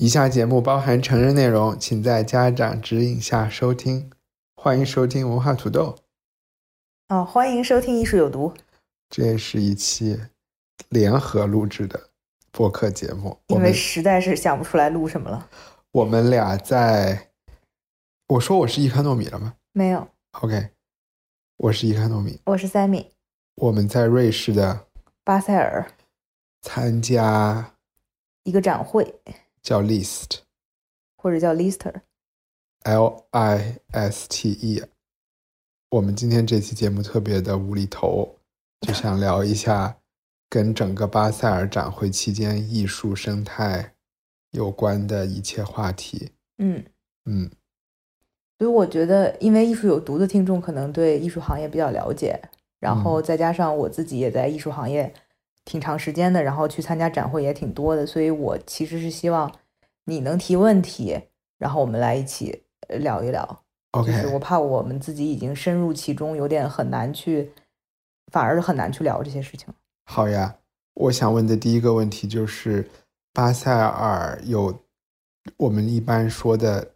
以下节目包含成人内容，请在家长指引下收听。欢迎收听文化土豆，哦，欢迎收听《艺术有毒》。这也是一期联合录制的播客节目。我因为们实在是想不出来录什么了。我们俩在，我说我是伊康糯米了吗没有，？OK，我是伊康糯米。我是 Sammy，我们在瑞士的巴塞尔参加一个展会，叫 List 或者叫 Lister。L I S T E。我们今天这期节目特别的无厘头，就想聊一下跟整个巴塞尔展会期间艺术生态有关的一切话题。嗯，嗯，所以我觉得，因为艺术有毒的听众可能对艺术行业比较了解，然后再加上我自己也在艺术行业挺长时间的，然后去参加展会也挺多的，所以我其实是希望你能提问题，然后我们来一起呃聊一聊。OK，就是我怕我们自己已经深入其中，有点很难去，反而很难去聊这些事情。好呀。我想问的第一个问题就是，巴塞尔有我们一般说的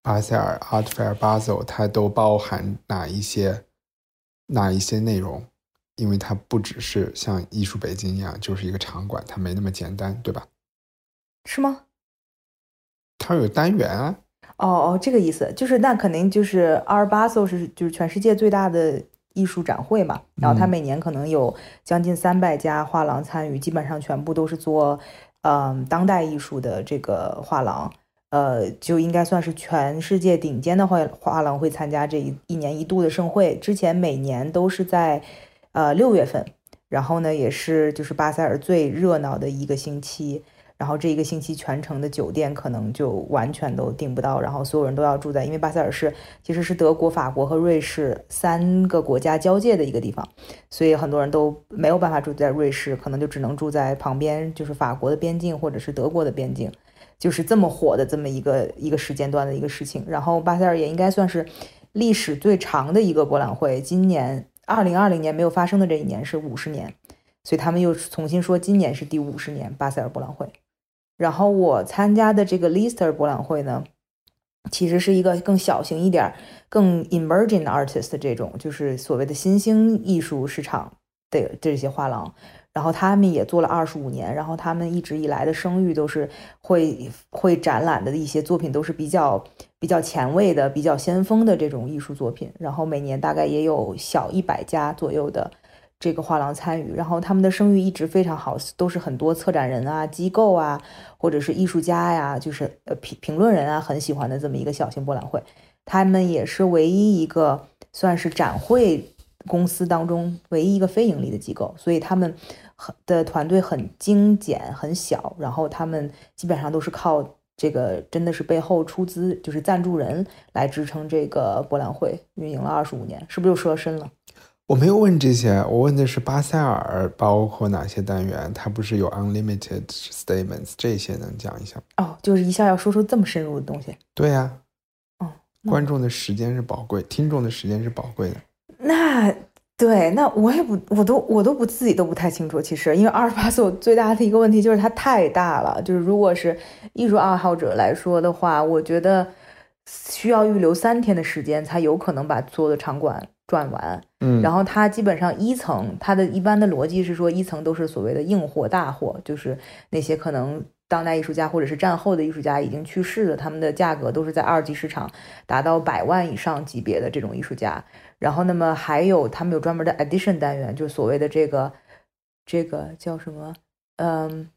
巴塞尔 Art Fair Basel，它都包含哪一些哪一些内容？因为它不只是像艺术北京一样，就是一个场馆，它没那么简单，对吧？是吗？它有单元啊，哦哦，这个意思就是那肯定就是 Art Basel 是就是全世界最大的艺术展会嘛，然后它嗯每年可能有将近三百家画廊参与，基本上全部都是做嗯当代艺术的这个画廊，呃，就应该算是全世界顶尖的画画廊会参加这一一年一度的盛会。之前每年都是在呃六月份，然后呢也是就是巴塞尔最热闹的一个星期。然后这一个星期全程的酒店可能就完全都订不到，然后所有人都要住在，因为巴塞尔是其实是德国、法国和瑞士三个国家交界的一个地方，所以很多人都没有办法住在瑞士，可能就只能住在旁边，就是法国的边境或者是德国的边境，就是这么火的这么一个一个时间段的一个事情。然后巴塞尔也应该算是历史最长的一个博览会，今年二零二零年没有发生的这一年是五十年，所以他们又重新说今年是第五十年巴塞尔博览会。然后我参加的这个 Lister 博览会呢，其实是一个更小型一点、更 emerging artist 这种，就是所谓的新兴艺术市场的这些画廊。然后他们也做了二十五年，然后他们一直以来的声誉都是会会展览的一些作品都是比较比较前卫的、比较先锋的这种艺术作品。然后每年大概也有小一百家左右的这个画廊参与，然后他们的声誉一直非常好，都是很多策展人啊、机构啊，或者是艺术家呀，就是评评论人啊很喜欢的这么一个小型博览会。他们也是唯一一个算是展会公司当中唯一一个非盈利的机构，所以他们很的团队很精简、很小，然后他们基本上都是靠这个真的是背后出资，就是赞助人来支撑这个博览会，运营了二十五年，是不是又说深了？我没有问这些，我问的是巴塞尔包括哪些单元？它不是有 unlimited statements 这些能讲一下吗？哦，就是一下要说出这么深入的东西。对呀、哦，观众的时间是宝贵，听众的时间是宝贵的。那对，那我也不，我都我都不自己都不太清楚。其实，因为阿尔巴索最大的一个问题就是它太大了。就是如果是艺术爱好者来说的话，我觉得需要预留三天的时间才有可能把所有的场馆转完。嗯，然后它基本上一层，它的一般的逻辑是说，一层都是所谓的硬货、大货，就是那些可能当代艺术家或者是战后的艺术家已经去世了，他们的价格都是在二级市场达到百万以上级别的这种艺术家。然后，那么还有他们有专门的 addition 单元，就所谓的这个这个叫什么？嗯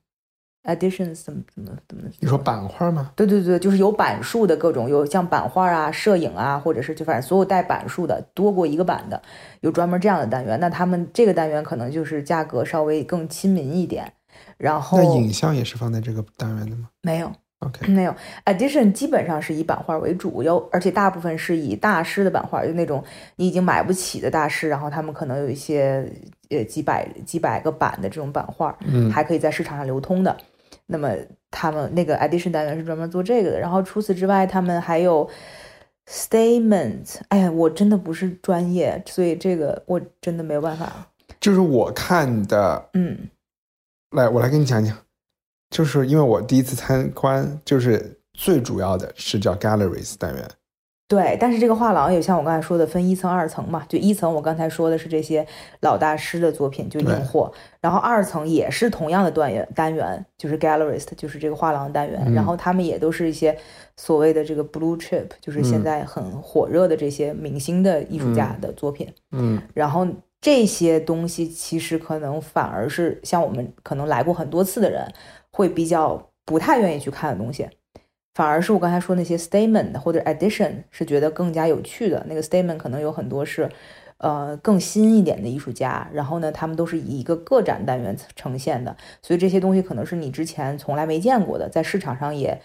，editions 怎么怎么怎么？你说版画吗？对对对，就是有版数的各种，有像版画啊、摄影啊，或者是就反正所有带版数的，多过一个版的，有专门这样的单元。那他们这个单元可能就是价格稍微更亲民一点。然后那影像也是放在这个单元的吗没有？OK，没有，Edition 基本上是以版画为主，有而且大部分是以大师的版画，就那种你已经买不起的大师，然后他们可能有一些呃几百几百个版的这种版画，嗯还可以在市场上流通的。那么他们那个 Edition 单元是专门做这个的，然后除此之外，他们还有 Statement。哎呀，我真的不是专业，所以这个我真的没有办法。就是我看的，嗯来，我来跟你讲讲，就是因为我第一次参观，就是最主要的是叫 Galleries 单元，对，但是这个画廊也像我刚才说的，分一层、二层嘛。就一层，我刚才说的是这些老大师的作品，就对硬货。然后二层也是同样的单元，单元就是 gallerist，就是这个画廊单元。嗯然后他们也都是一些所谓的这个 blue chip，就是现嗯在很火热的这些明星的艺术家的作品。嗯然后这些东西其实可能反而是像我们可能来过很多次的人，会比较不太愿意去看的东西。反而是我刚才说那些 statement 或者 addition 是觉得更加有趣的。那个 statement 可能有很多是，呃，更新一点的艺术家，然后呢，他们都是以一个个展单元呈现的，所以这些东西可能是你之前从来没见过的，在市场上也，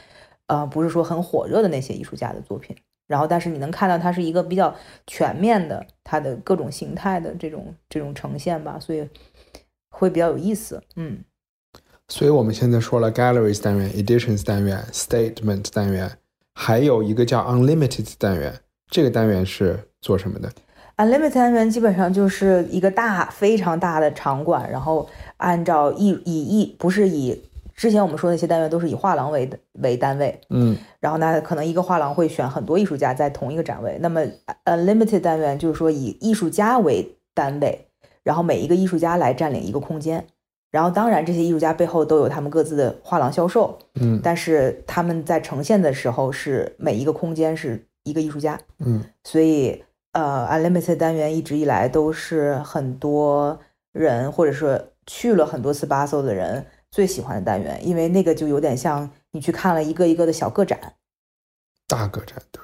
呃，不是说很火热的那些艺术家的作品。然后，但是你能看到它是一个比较全面的，它的各种形态的这种这种呈现吧，所以会比较有意思。嗯，所以我们现在说了 Galleries 单元、Editions 单元、Statement 单元，还有一个叫 Unlimited 单元，这个单元是做什么的？Unlimited 单元基本上就是一个大非常大的场馆，然后按照艺以艺不是以之前我们说的那些单元都是以画廊为为单位，嗯然后呢，可能一个画廊会选很多艺术家在同一个展位。那么 Unlimited 单元就是说以艺术家为单位，然后每一个艺术家来占领一个空间。然后当然这些艺术家背后都有他们各自的画廊销售，嗯。但是他们在呈现的时候是每一个空间是一个艺术家。嗯。所以呃，Unlimited 单元一直以来都是很多人或者说去了很多次巴塞的人最喜欢的单元，因为那个就有点像你去看了一个一个的小个展，大个展对，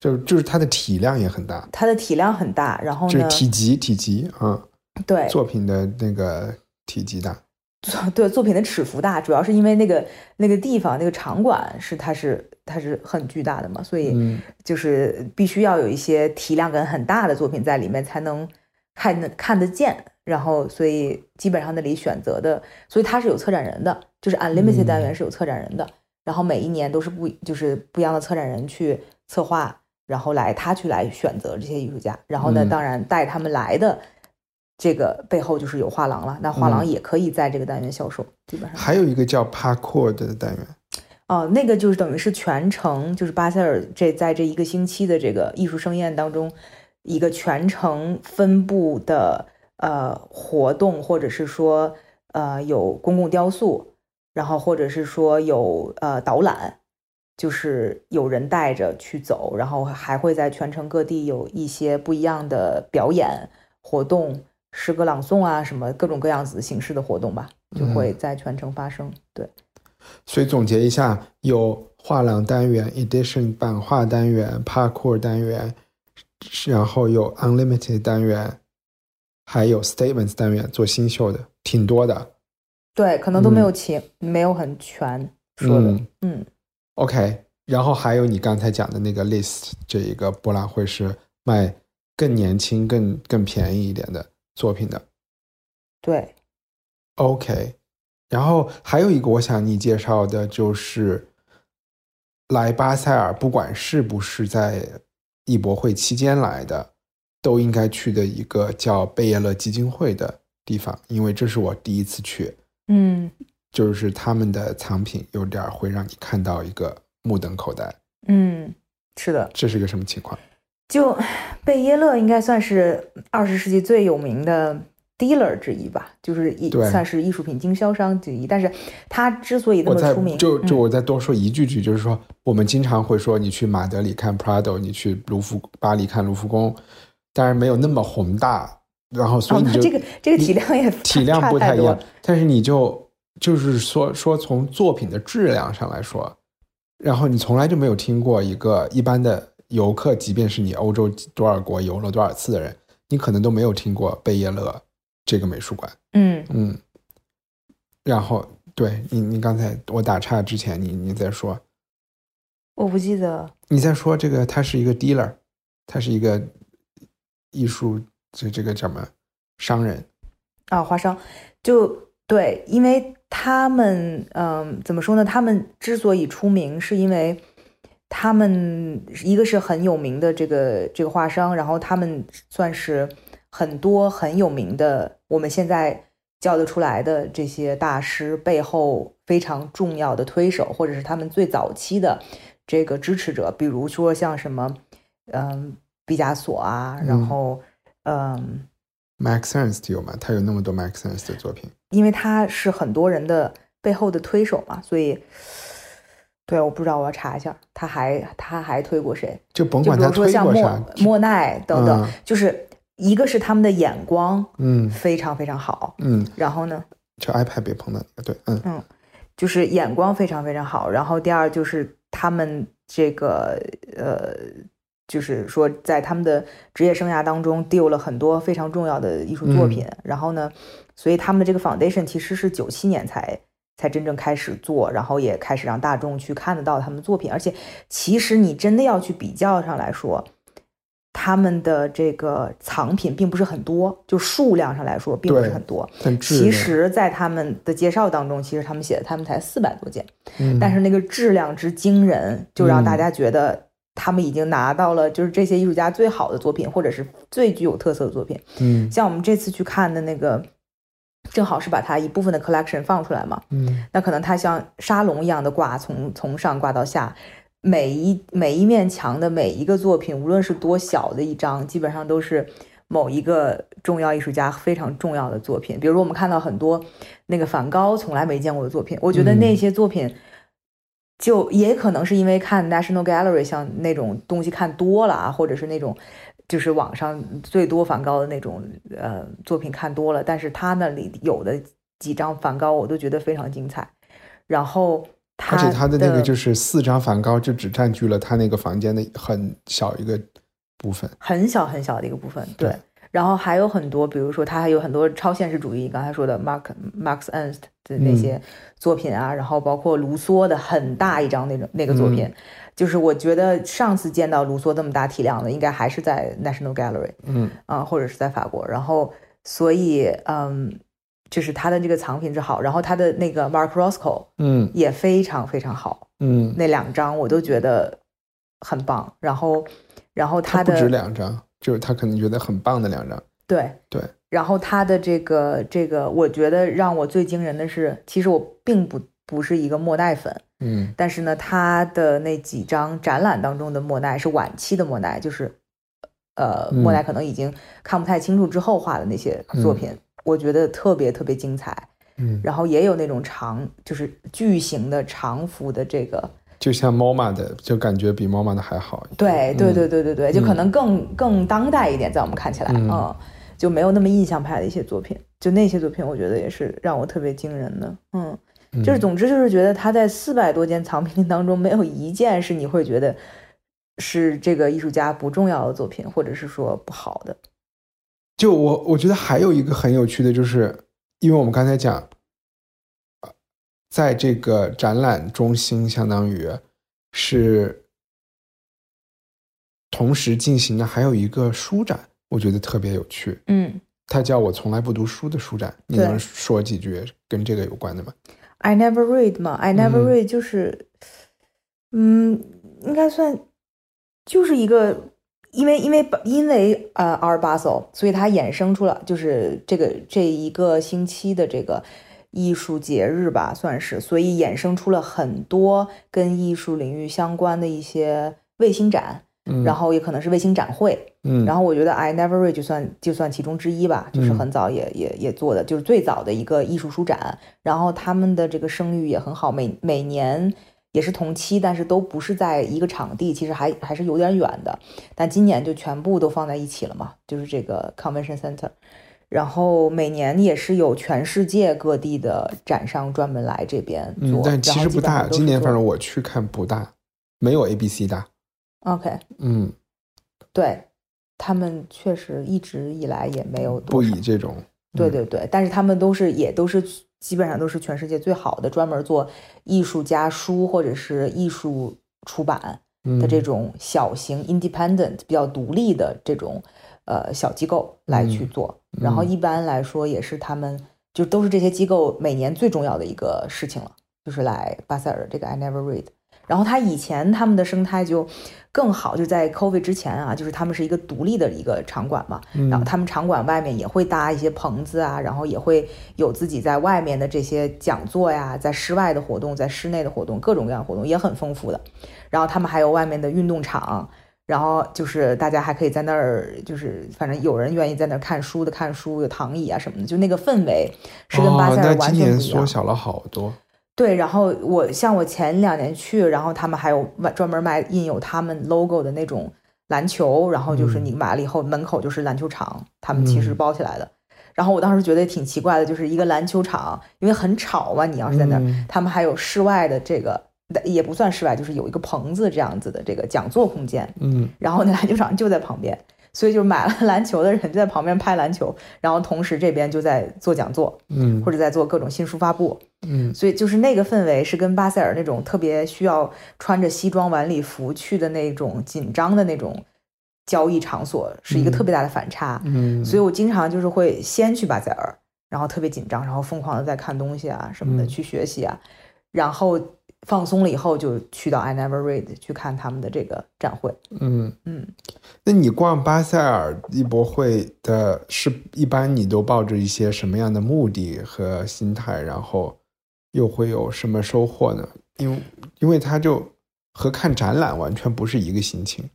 就就是它的体量也很大，它的体量很大，然后就是呢，体积体积啊、对。作品的那个体积大。对作品的尺幅大，主要是因为那个那个地方那个场馆是它是它是很巨大的嘛，所以嗯就是必须要有一些体量感很大的作品在里面才能看得看得见。然后，所以基本上那里选择的，所以它是有策展人的，就是 Unlimited 单元是有策展人的。然后每一年都是不就是不一样的策展人去策划，然后来他去来选择这些艺术家。然后呢，嗯当然带他们来的这个背后就是有画廊了，那画廊嗯也可以在这个单元销售，基本上。还有一个叫 Parkour 的单元，哦，那个就是等于是全程，就是巴塞尔这在这一个星期的这个艺术盛宴当中，一个全程分布的呃活动，或者是说呃有公共雕塑，然后或者是说有呃导览，就是有人带着去走，然后还会在全城各地有一些不一样的表演活动、诗歌朗诵啊，什么各种各样子形式的活动吧，就会在全程发生。对。所以总结一下，有画廊单元、Edition 版画单元、Parkour 单元，然后有 Unlimited 单元，还有 Statements 单元做新秀的，挺多的。对，可能都没有齐，没有很全说的。嗯嗯 OK，然后还有你刚才讲的那个 List 这一个博览会是卖更年轻、更更便宜一点的作品的。对，OK，然后还有一个我想你介绍的就是来巴塞尔，不管是不是在艺博会期间来的，都应该去的一个叫贝耶勒基金会的地方，因为这是我第一次去，嗯。就是他们的藏品有点儿会让你看到一个目瞪口呆，嗯，是的，这是个什么情况？就贝耶勒应该算是二十世纪最有名的 dealer 之一吧，就是一对算是艺术品经销商之一。但是他之所以那么出名，嗯就就我再多说一句句，就是说我们经常会说你去马德里看 Prado，你去卢浮巴黎看卢浮宫，当然没有那么宏大，然后所哦，以你就、那这个这个体量也体量不太一样，但是你就就是说说从作品的质量上来说，然后你从来就没有听过一个一般的游客，即便是你欧洲多少国游了多少次的人，你可能都没有听过贝叶勒这个美术馆。嗯嗯，然后对你，你刚才我打岔之前，你你在说，我不记得。你在说这个，他是一个 dealer，他是一个艺术这这个叫什么商人啊，华商就对，因为他们嗯，怎么说呢？他们之所以出名，是因为他们一个是很有名的这个这个画商，然后他们算是很多很有名的，我们现在叫得出来的这些大师背后非常重要的推手，或者是他们最早期的这个支持者，比如说像什么嗯毕加索啊，然后嗯。Max Ernst 有吗？他有那么多 Max Ernst 的作品，因为他是很多人的背后的推手嘛，所以，对，我不知道，我要查一下，他还他还推过谁？就甭就比管他推如说像莫过啥，莫奈等等，嗯就是一个是他们的眼光嗯非常非常好，嗯，然后呢，就 iPad 别碰的那个，对，嗯嗯就是眼光非常非常好，然后第二就是他们这个呃，就是说在他们的职业生涯当中丢了很多非常重要的艺术作品，然后呢，所以他们的这个 foundation 其实是九七年才才真正开始做，然后也开始让大众去看得到他们作品，而且其实你真的要去比较上来说。他们的这个藏品并不是很多，就数量上来说并不是很多。其实，在他们的介绍当中，其实他们写的他们才四百多件，嗯但是那个质量之惊人，就让大家觉得他们已经拿到了就是这些艺术家最好的作品，或者是最具有特色的作品。嗯像我们这次去看的那个，正好是把它一部分的 collection 放出来嘛，嗯那可能它像沙龙一样的挂，从从上挂到下，每一每一面墙的每一个作品，无论是多小的一张，基本上都是某一个重要艺术家非常重要的作品。比如我们看到很多那个梵高从来没见过的作品，我觉得嗯那些作品。就也可能是因为看 National Gallery 像那种东西看多了啊，或者是那种就是网上最多梵高的那种呃作品看多了，但是他那里有的几张梵高我都觉得非常精彩。然后他而且他的那个就是四张梵高，就只占据了他那个房间的很小一个部分。很小很小的一个部分，对。对然后还有很多，比如说他还有很多超现实主义，刚才说的 Mark Max Ernst 的那些作品啊，然后包括卢梭的很大一张那种那个作品，嗯就是我觉得上次见到卢梭这么大体量的，应该还是在 National Gallery 嗯啊、或者是在法国。然后所以嗯，就是他的这个藏品之好，然后他的那个 Mark Roscoe 嗯也非常非常好，嗯，那两张我都觉得很棒。然后然后他的他不止两张，就是他可能觉得很棒的两张。对对，然后他的这个这个，我觉得让我最惊人的是，其实我并不不是一个莫奈粉，嗯。但是呢，他的那几张展览当中的莫奈是晚期的莫奈，就是呃，嗯。莫奈可能已经看不太清楚之后画的那些作品，我觉得特别特别精彩。嗯，然后也有那种长，就是巨型的长幅的这个，就像 MoMA 的，就感觉比 MoMA 的还好。对对对嗯对对对，就可能更更当代一点，在我们看起来，嗯。嗯，就没有那么印象派的一些作品，就那些作品，我觉得也是让我特别惊人的，嗯，嗯就是总之就是觉得他在四百多件藏品当中，没有一件是你会觉得是这个艺术家不重要的作品，或者是说不好的，就我我觉得还有一个很有趣的，就是因为我们刚才讲，呃在这个展览中心，相当于是同时进行的还有一个书展，我觉得特别有趣。嗯它叫我从来不读书的书展，你能说几句跟这个有关的吗？，I never read 嘛，I never 嗯。read 就是，嗯，应该算就是一个，因为因为因为呃 Art Basel，所以它衍生出了就是这个这一个星期的这个艺术节日吧，算是，所以衍生出了很多跟艺术领域相关的一些卫星展，嗯，然后也可能是卫星展会，嗯，然后我觉得 I Never Read 就算就算其中之一吧，就是嗯很早也、也也做的，就是最早的一个艺术书展。然后他们的这个声誉也很好，每每年也是同期，但是都不是在一个场地，其实还还是有点远的。但今年就全部都放在一起了嘛，就是这个 Convention Center。然后每年也是有全世界各地的展商专门来这边做，嗯，但其实不大。今年反正我我去看不大，没有 A B C 大。OK，嗯，对他们确实一直以来也没有多不以这种。对对对，但是他们都是也都是基本上都是全世界最好的，专门做艺术家书或者是艺术出版的这种小型 independent 比较独立的这种呃小机构来去做。然后一般来说也是他们就都是这些机构每年最重要的一个事情了，就是来巴塞尔这个 I Never Read。然后他以前他们的生态就更好，就在 COVID 之前啊，就是他们是一个独立的一个场馆嘛，然后他们场馆外面也会搭一些棚子啊，然后也会有自己在外面的这些讲座呀，在室外的活动，在室内的活动，各种各样的活动也很丰富的。然后他们还有外面的运动场，然后就是大家还可以在那儿，就是反正有人愿意在那儿看书的看书，有躺椅啊什么的，就那个氛围是跟巴塞尔完全不一样。今年缩小了好多。对，然后我像我前两年去，然后他们还有卖专门卖印有他们 logo 的那种篮球，然后就是你买了以后门口就是篮球场，他们其实包起来的。然后我当时觉得挺奇怪的，就是一个篮球场，因为很吵嘛，你要是在那儿，他们还有室外的这个也不算室外，就是有一个棚子这样子的这个讲座空间，嗯，然后那篮球场就在旁边。所以就买了篮球的人就在旁边拍篮球，然后同时这边就在做讲座，嗯，或者在做各种新书发布，嗯，所以就是那个氛围是跟巴塞尔那种特别需要穿着西装晚礼服去的那种紧张的那种交易场所是一个特别大的反差，嗯，所以我经常就是会先去巴塞尔，然后特别紧张，然后疯狂的在看东西啊什么的去学习啊，然后。放松了以后，就去到 I Never Read 去看他们的这个展会。嗯嗯，那你逛巴塞尔艺博会的是一般你都抱着一些什么样的目的和心态，然后又会有什么收获呢？因为因为它就和看展览完全不是一个心情。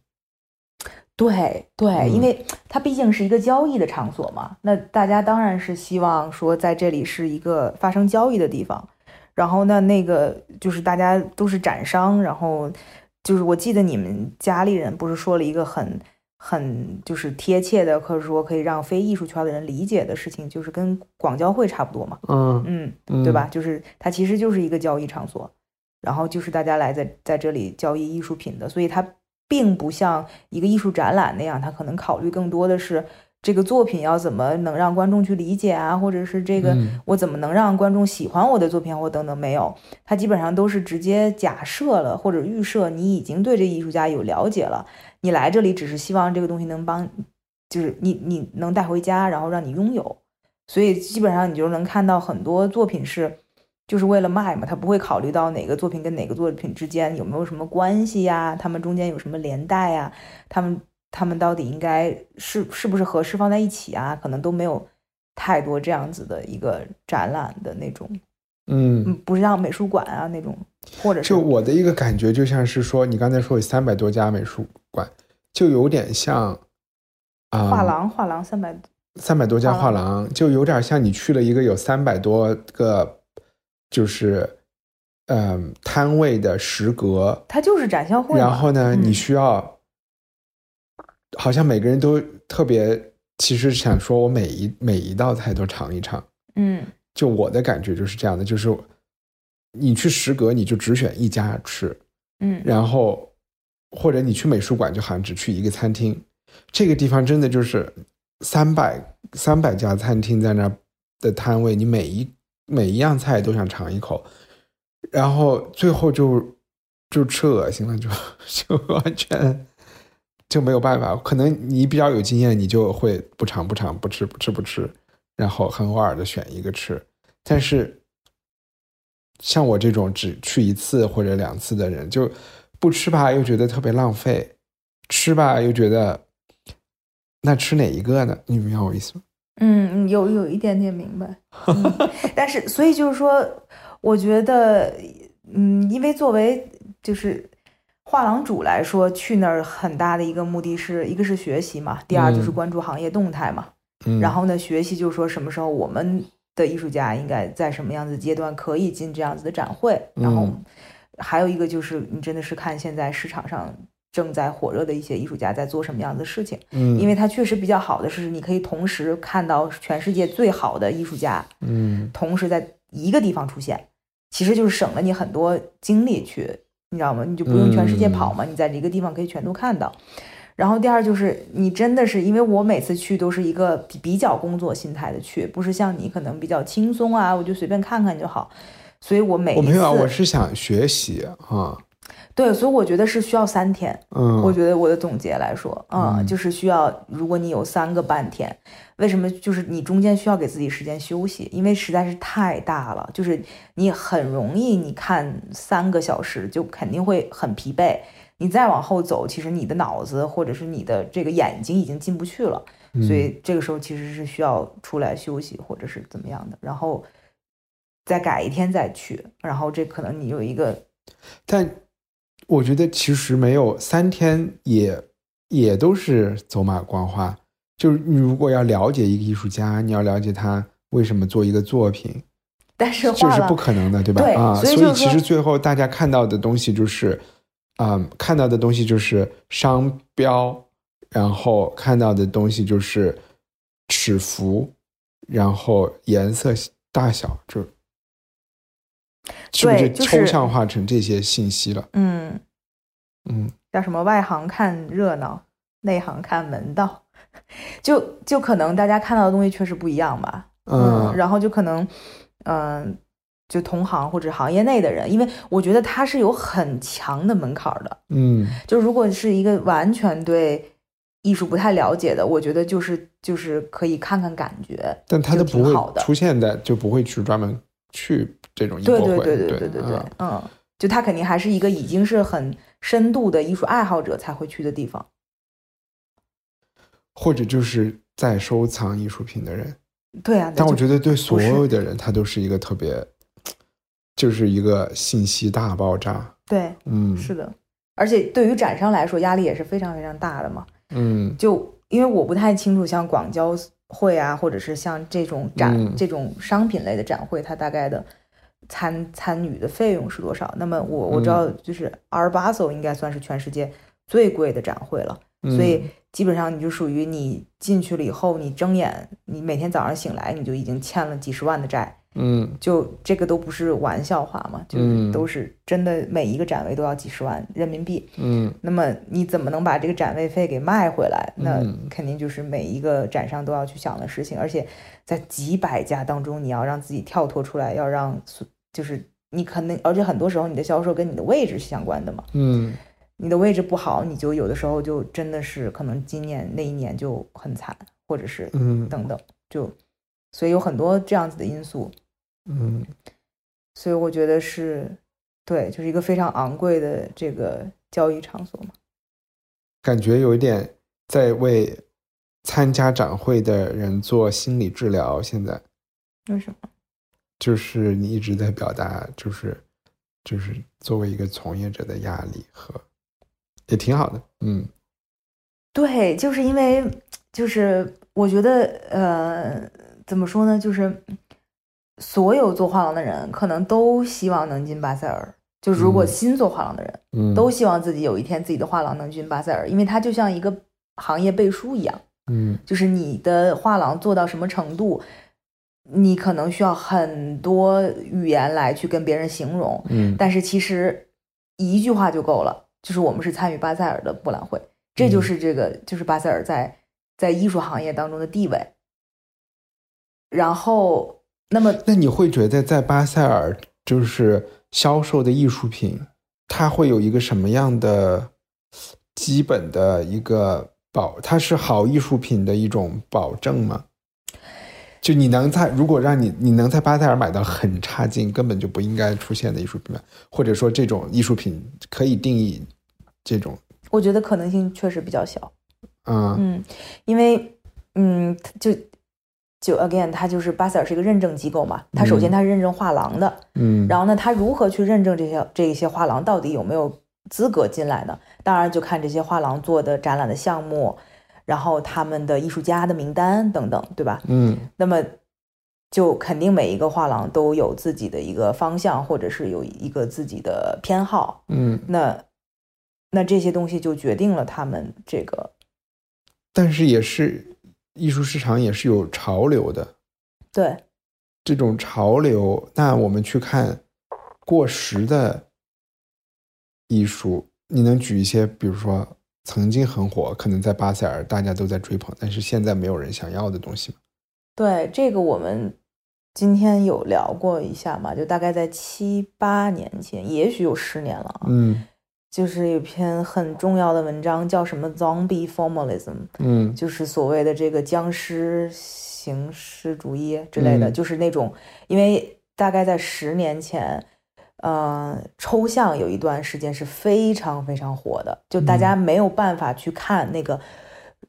对对，因为它毕竟是一个交易的场所嘛，那大家当然是希望说在这里是一个发生交易的地方。然后呢，那个就是大家都是展商，然后就是我记得你们家里人不是说了一个很很就是贴切的，或者说可以让非艺术圈的人理解的事情，就是跟广交会差不多嘛。嗯嗯，对吧？就是它其实就是一个交易场所，然后就是大家来在在这里交易艺术品的，所以它并不像一个艺术展览那样，它可能考虑更多的是。这个作品要怎么能让观众去理解啊？或者是这个我怎么能让观众喜欢我的作品或等等？没有，他基本上都是直接假设了或者预设你已经对这艺术家有了解了，你来这里只是希望这个东西能帮，就是你你能带回家，然后让你拥有。所以基本上你就能看到很多作品是就是为了卖嘛，他不会考虑到哪个作品跟哪个作品之间有没有什么关系呀，他们中间有什么连带呀，他们。他们到底应该是是不是合适放在一起啊？可能都没有太多这样子的一个展览的那种，嗯，不像美术馆啊那种，或者就我的一个感觉，就像是说，你刚才说有三百多家美术馆，就有点像啊，画廊，画廊三百三百多家画廊，就有点像你去了一个有三百多个就是嗯摊位的时隔，它就是展销会，然后呢，你需要。好像每个人都特别，其实想说，我每一每一道菜都尝一尝。嗯，就我的感觉就是这样的，就是你去食阁，你就只选一家吃。嗯，然后或者你去美术馆，就好像只去一个餐厅。这个地方真的就是三百三百家餐厅在那儿的摊位，你每一每一样菜都想尝一口，然后最后就就吃恶心了，就 就完全。就没有办法，可能你比较有经验，你就会不尝不尝，不吃不吃不吃，然后很偶尔的选一个吃。但是像我这种只去一次或者两次的人，就不吃吧，又觉得特别浪费；吃吧，又觉得那吃哪一个呢？你明白我意思吗？嗯，有有一点点明白。但是，所以就是说，我觉得，嗯，因为作为就是。画廊主来说，去那儿很大的一个目的是一个是学习嘛，第二就是关注行业动态嘛。嗯，然后呢，学习就是说什么时候我们的艺术家应该在什么样子阶段可以进这样子的展会。然后还有一个就是你真的是看现在市场上正在火热的一些艺术家在做什么样子的事情。嗯，因为它确实比较好的是，你可以同时看到全世界最好的艺术家，嗯，同时在一个地方出现，其实就是省了你很多精力去。你知道吗？你就不用全世界跑嘛，你在一个地方可以全都看到。然后第二就是你真的是，因为我每次去都是一个比比较工作心态的去，不是像你可能比较轻松啊，我就随便看看就好。所以我每一次我没有啊，我是想学习啊，对，所以我觉得是需要三天。嗯，我觉得我的总结来说，嗯，嗯就是需要，如果你有三个半天，为什么？就是你中间需要给自己时间休息，因为实在是太大了，就是你很容易，你看三个小时就肯定会很疲惫。你再往后走，其实你的脑子或者是你的这个眼睛已经进不去了，所以这个时候其实是需要出来休息或者是怎么样的，然后再改一天再去，然后这可能你有一个但我觉得其实没有三天也也都是走马观花。就是你如果要了解一个艺术家，你要了解他为什么做一个作品，但是这是不可能的，对吧？对啊，所所以其实最后大家看到的东西就是，嗯，看到的东西就是商标，然后看到的东西就是尺幅，然后颜色大小，就是是不是抽象化成这些信息了？嗯。嗯叫什么外行看热闹，内行看门道，就就可能大家看到的东西确实不一样吧，嗯然后就可能，嗯、就同行或者行业内的人，因为我觉得他是有很强的门槛儿的，嗯就如果是一个完全对艺术不太了解的，我觉得就是就是可以看看感觉，但他就都不会出现在，就不会去专门去这种艺博会，对对对对对对嗯，就他肯定还是一个已经是很深度的艺术爱好者才会去的地方。或者就是在收藏艺术品的人。对啊，但我觉得对所有的人，他都是一个特别，就是一个信息大爆炸。对，嗯，是的，而且对于展商来说，压力也是非常非常大的嘛。嗯就因为我不太清楚，像广交会啊，或者是像这种展、嗯这种商品类的展会，它大概的参参与的费用是多少？那么我我知道，就是 Art Basel 应该算是全世界最贵的展会了，嗯所以基本上你就属于你进去了以后，你睁眼，你每天早上醒来，你就已经欠了几十万的债。嗯就这个都不是玩笑话嘛，就是嗯都是真的，每一个展位都要几十万人民币。嗯那么你怎么能把这个展位费给卖回来？那嗯肯定就是每一个展商都要去想的事情，而且在几百家当中，你要让自己跳脱出来，要让就是你可能，而且很多时候你的销售跟你的位置是相关的嘛。嗯你的位置不好，你就有的时候就真的是可能今年那一年就很惨，或者是嗯等等，就所以有很多这样子的因素。嗯所以我觉得是，对，就是一个非常昂贵的这个交易场所嘛。感觉有一点在为参加展会的人做心理治疗。现在为什么？就是你一直在表达，就是就是作为一个从业者的压力和，也挺好的。嗯对，就是因为就是我觉得呃，怎么说呢？就是所有做画廊的人可能都希望能进巴塞尔。就如果嗯新做画廊的人，嗯，都希望自己有一天自己的画廊能进巴塞尔，因为它就像一个行业背书一样。嗯就是你的画廊做到什么程度，你可能需要很多语言来去跟别人形容，嗯但是其实一句话就够了，就是我们是参与巴塞尔的博览会，这就是这个就是巴塞尔在在艺术行业当中的地位。然后，那么那你会觉得在巴塞尔就是销售的艺术品，它会有一个什么样的基本的一个保？它是好艺术品的一种保证吗？就你能在如果让你你能在巴塞尔买到很差劲，根本就不应该出现的艺术品吗，或者说这种艺术品可以定义这种我觉得可能性确实比较小。嗯嗯，因为嗯，就就 again，它就是巴塞尔是一个认证机构嘛，它首先嗯它是认证画廊的，嗯，然后呢，它如何去认证这些这一些画廊到底有没有资格进来呢？当然就看这些画廊做的展览的项目，然后他们的艺术家的名单等等，对吧？嗯那么就肯定每一个画廊都有自己的一个方向，或者是有一个自己的偏好。嗯，那那这些东西就决定了他们这个但是也是艺术市场也是有潮流的，对这种潮流，那我们去看过时的艺术，你能举一些，比如说曾经很火，可能在巴塞尔大家都在追捧，但是现在没有人想要的东西吗？对这个我们今天有聊过一下嘛，就大概在七八年前，也许有十年了啊。嗯就是有篇很重要的文章，叫什么 “Zombie Formalism”，嗯。就是所谓的这个僵尸形式主义之类的，嗯。就是那种，因为大概在十年前，呃，抽象有一段时间是非常非常火的，就大家没有办法去看那个、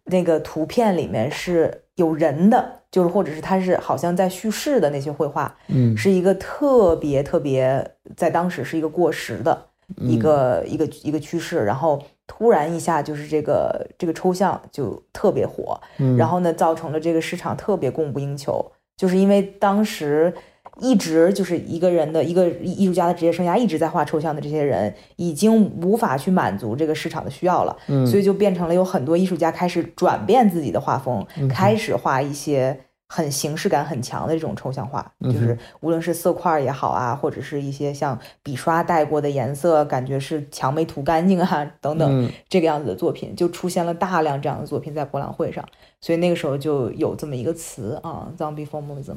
那个图片里面是有人的，就是或者是它是好像在叙事的那些绘画，嗯。是一个特别特别在当时是一个过时的嗯一个、一个一个趋势，然后突然一下就是这个这个抽象就特别火，嗯。然后呢造成了这个市场特别供不应求，就是因为当时。一直就是一个人的一个艺术家的职业生涯，一直在画抽象的这些人，已经无法去满足这个市场的需要了，嗯。所以就变成了有很多艺术家开始转变自己的画风，嗯开始画一些很形式感很强的这种抽象画，就是无论是色块也好啊，或者是一些像笔刷带过的颜色，感觉是墙没涂干净啊等等嗯。这个样子的作品，就出现了大量这样的作品在博览会上，所以那个时候就有这么一个词啊，zombie formalism，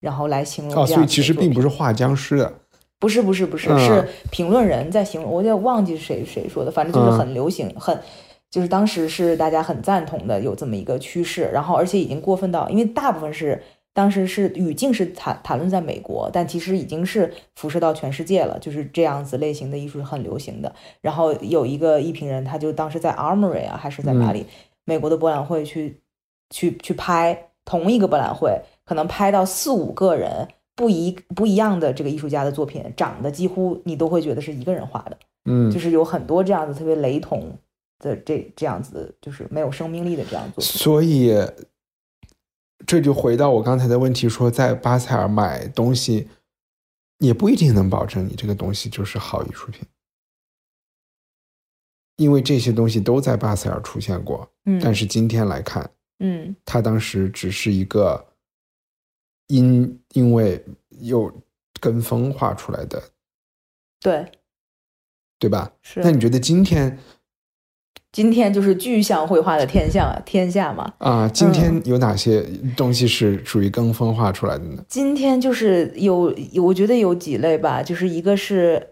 然后来形容哦，这样子的所以其实并不是画僵尸的，不是不是不是，嗯。是评论人在形容，我有点忘记是谁谁说的，反正就是嗯。很流行，很就是当时是大家很赞同的，有这么一个趋势，然后而且已经过分到，因为大部分是当时是语境是谈谈论在美国，但其实已经是辐射到全世界了，就是这样子类型的艺术是很流行的。然后有一个艺评人，他就当时在 Armory 啊还是在哪里，美国的博览会去去去拍同一个博览会，可能拍到四五个人。不一不一样的这个艺术家的作品，长得几乎你都会觉得是一个人画的，嗯就是有很多这样子特别雷同的这这样子，就是没有生命力的这样做。所以这就回到我刚才的问题，说在巴塞尔买东西，也不一定能保证你这个东西就是好艺术品，因为这些东西都在巴塞尔出现过，嗯，但是今天来看，嗯它当时只是一个因因为又跟风画出来的，对对吧？是。那你觉得今天今天就是具象绘画的天下天下嘛？啊，今嗯天有哪些东西是属于跟风画出来的呢？今天就是有，我觉得有几类吧，就是一个是。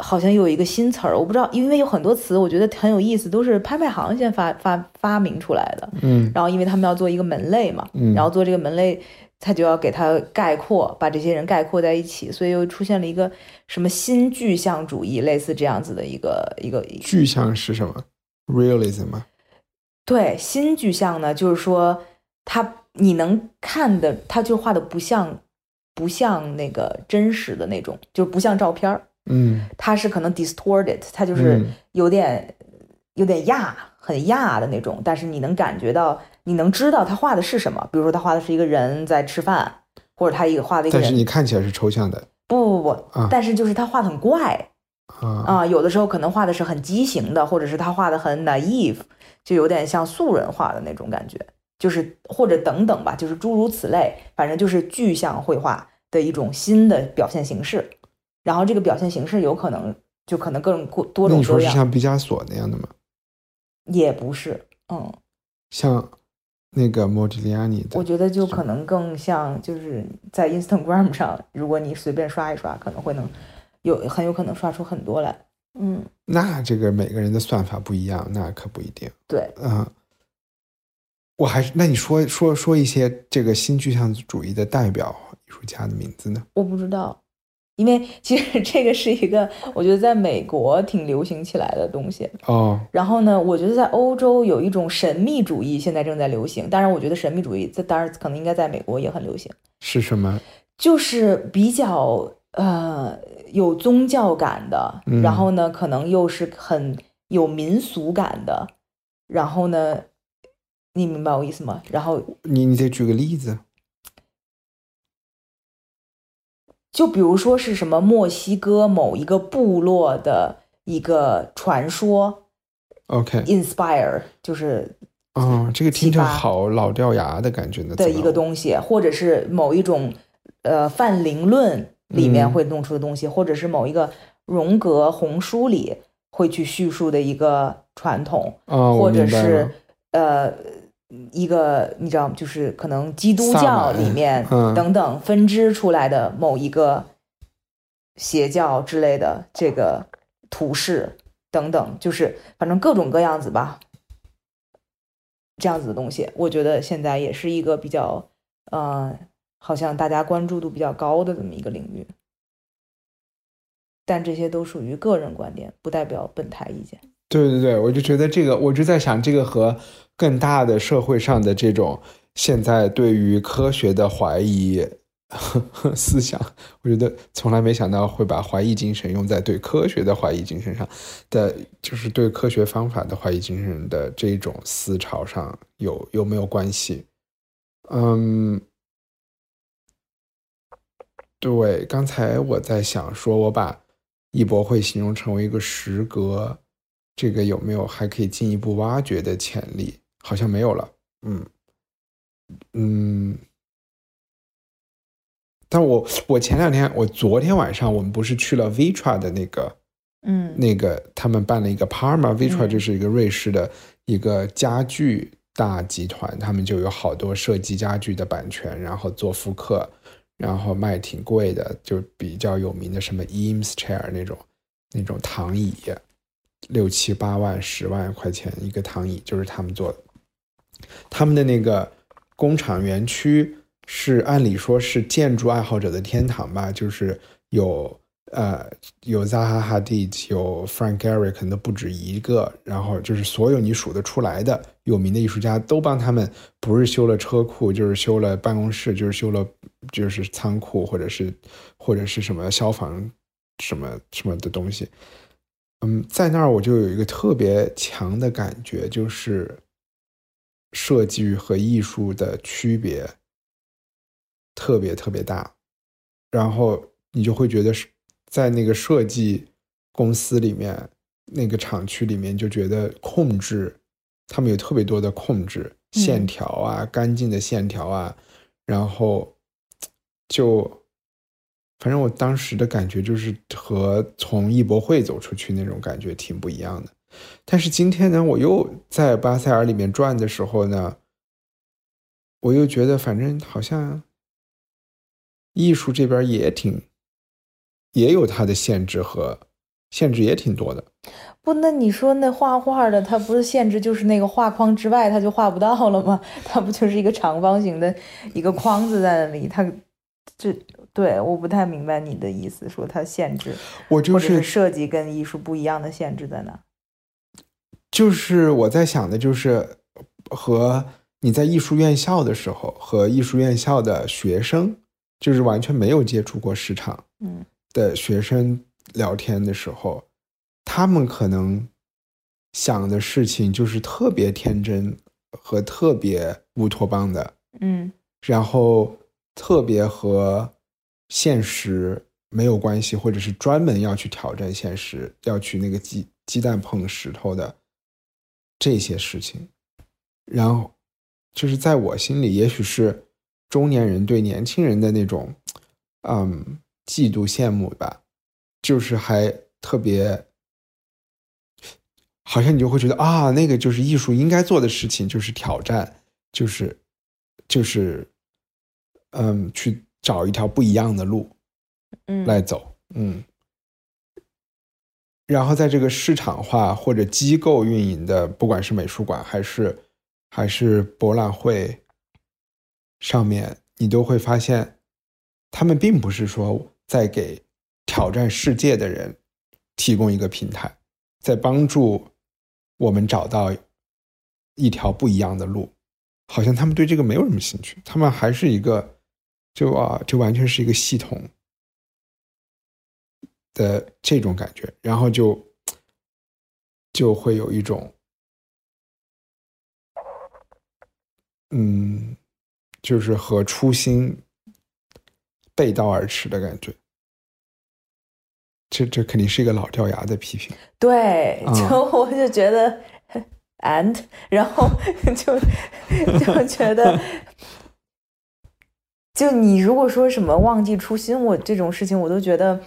好像有一个新词儿，我不知道，因为有很多词，我觉得很有意思，都是拍卖行先发发发明出来的。嗯然后因为他们要做一个门类嘛，嗯然后做这个门类，他就要给它概括，把这些人概括在一起，所以又出现了一个什么新具象主义，类似这样子的一个一个具象是什么？realism 吗？对新具象呢，就是说它你能看的，它就画的不像不像那个真实的那种，就不像照片儿，嗯它是可能 distorted，它就是嗯有点、有点亚，很亚的那种，但是你能感觉到，你能知道他画的是什么。比如说他画的是一个人在吃饭，或者他一个画的一个但是，你看起来是抽象的不不不，啊但是就是他画的很怪啊啊，有的时候可能画的是很畸形的，或者是他画的很 naive，就有点像素人画的那种感觉，就是或者等等吧，就是诸如此类，反正就是具象绘画的一种新的表现形式。然后这个表现形式有可能就可能各种多多那你说是像毕加索那样的吗？也不是，嗯，像那个莫迪利亚尼的我觉得就可能更像就是在 Instagram 上，如果你随便刷一刷，可能会能有很有可能刷出很多来。嗯，那这个每个人的算法不一样，那可不一定。对，嗯，我还是那你说说说一些这个新具象主义的代表艺术家的名字呢？我不知道，因为 其实这个是一个我觉得在美国挺流行起来的东西。哦，然后呢，我觉得在欧洲有一种神秘主义现在正在流行，当然我觉得神秘主义这当然可能应该在美国也很流行。是什么？就是比较呃有宗教感的，嗯然后呢，可能又是很有民俗感的，然后呢，你明白我意思吗？然后你你得举个例子。就比如说是什么墨西哥某一个部落的一个传说 OK，，inspire 就是哦，这个听着好老掉牙的感觉呢。的一个。东西，或者是某一种呃泛灵论里面嗯。会弄出的东西，或者是某一个荣格红书里会去叙述的一个传统，或者是呃一个你知道，就是可能基督教里面嗯。等等分支出来的某一个邪教之类的这个图示等等，就是反正各种各样子吧，这样子的东西，我觉得现在也是一个比较呃，好像大家关注度比较高的这么一个领域。但这些都属于个人观点，不代表本台意见。对对对，我就觉得这个，我就在想，这个和更大的社会上的这种现在对于科学的怀疑 思想，我觉得从来没想到会把怀疑精神用在对科学的怀疑精神上的，就是对科学方法的怀疑精神的这种思潮上有有没有关系？嗯，对，刚才我在想说，我把艺博会形容成为一个时隔。这个有没有还可以进一步挖掘的潜力？好像没有了。嗯嗯，但我我前两天，我昨天晚上我们不是去了 Vitra 的那个，嗯那个他们办了一个 Parma，Vitra 嗯就是一个瑞士的一个家具大集团，他们就有好多设计家具的版权，然后做复刻，然后卖挺贵的，就比较有名的什么 Eames Chair 那种那种躺椅。六七八万、十万块钱一个躺椅，就是他们做的。他们的那个工厂园区是按理说是建筑爱好者的天堂吧，就是有呃有 Zaha Hadid，有 Frank Gehry，可能不止一个。然后就是所有你数得出来的有名的艺术家都帮他们，不是修了车库，就是修了办公室，就是修了就是仓库，或者是或者是什么消防什么什么的东西。嗯，在那儿我就有一个特别强的感觉，就是设计和艺术的区别特别特别大，然后你就会觉得是在那个设计公司里面，那个厂区里面，就觉得控制他们有特别多的控制线条啊，干净的线条啊，然后就。反正我当时的感觉就是和从艺博会走出去那种感觉挺不一样的。但是今天呢，我又在巴塞尔里面转的时候呢，我又觉得反正好像艺术这边也挺也有它的限制和限制也挺多的。不，那你说那画画的，它不是限制就是那个画框之外它就画不到了吗？它不就是一个长方形的一个框子在那里？它这。对，我不太明白你的意思，说它限制，我就是设计跟艺术不一样的限制在哪？就是我在想的，就是和你在艺术院校的时候，和艺术院校的学生，就是完全没有接触过市场，嗯，的学生聊天的时候，他们可能想的事情就是特别天真和特别乌托邦的，嗯，然后特别和。现实没有关系，或者是专门要去挑战现实，要去那个鸡鸡蛋碰石头的这些事情，然后就是在我心里，也许是中年人对年轻人的那种嗯嫉妒羡慕吧，就是还特别，好像你就会觉得啊，那个就是艺术应该做的事情，就是挑战，就是就是嗯去。找一条不一样的路，嗯，来走，嗯，然后在这个市场化或者机构运营的，不管是美术馆还是还是博览会上面，你都会发现，他们并不是说在给挑战世界的人提供一个平台，在帮助我们找到一条不一样的路，好像他们对这个没有什么兴趣，他们还是一个。就啊，就完全是一个系统的这种感觉，然后就就会有一种，嗯，就是和初心背道而驰的感觉。这这肯定是一个老掉牙的批评。对，就我就觉得，and，然后 就就觉得。就你如果说什么忘记初心，我这种事情我都觉得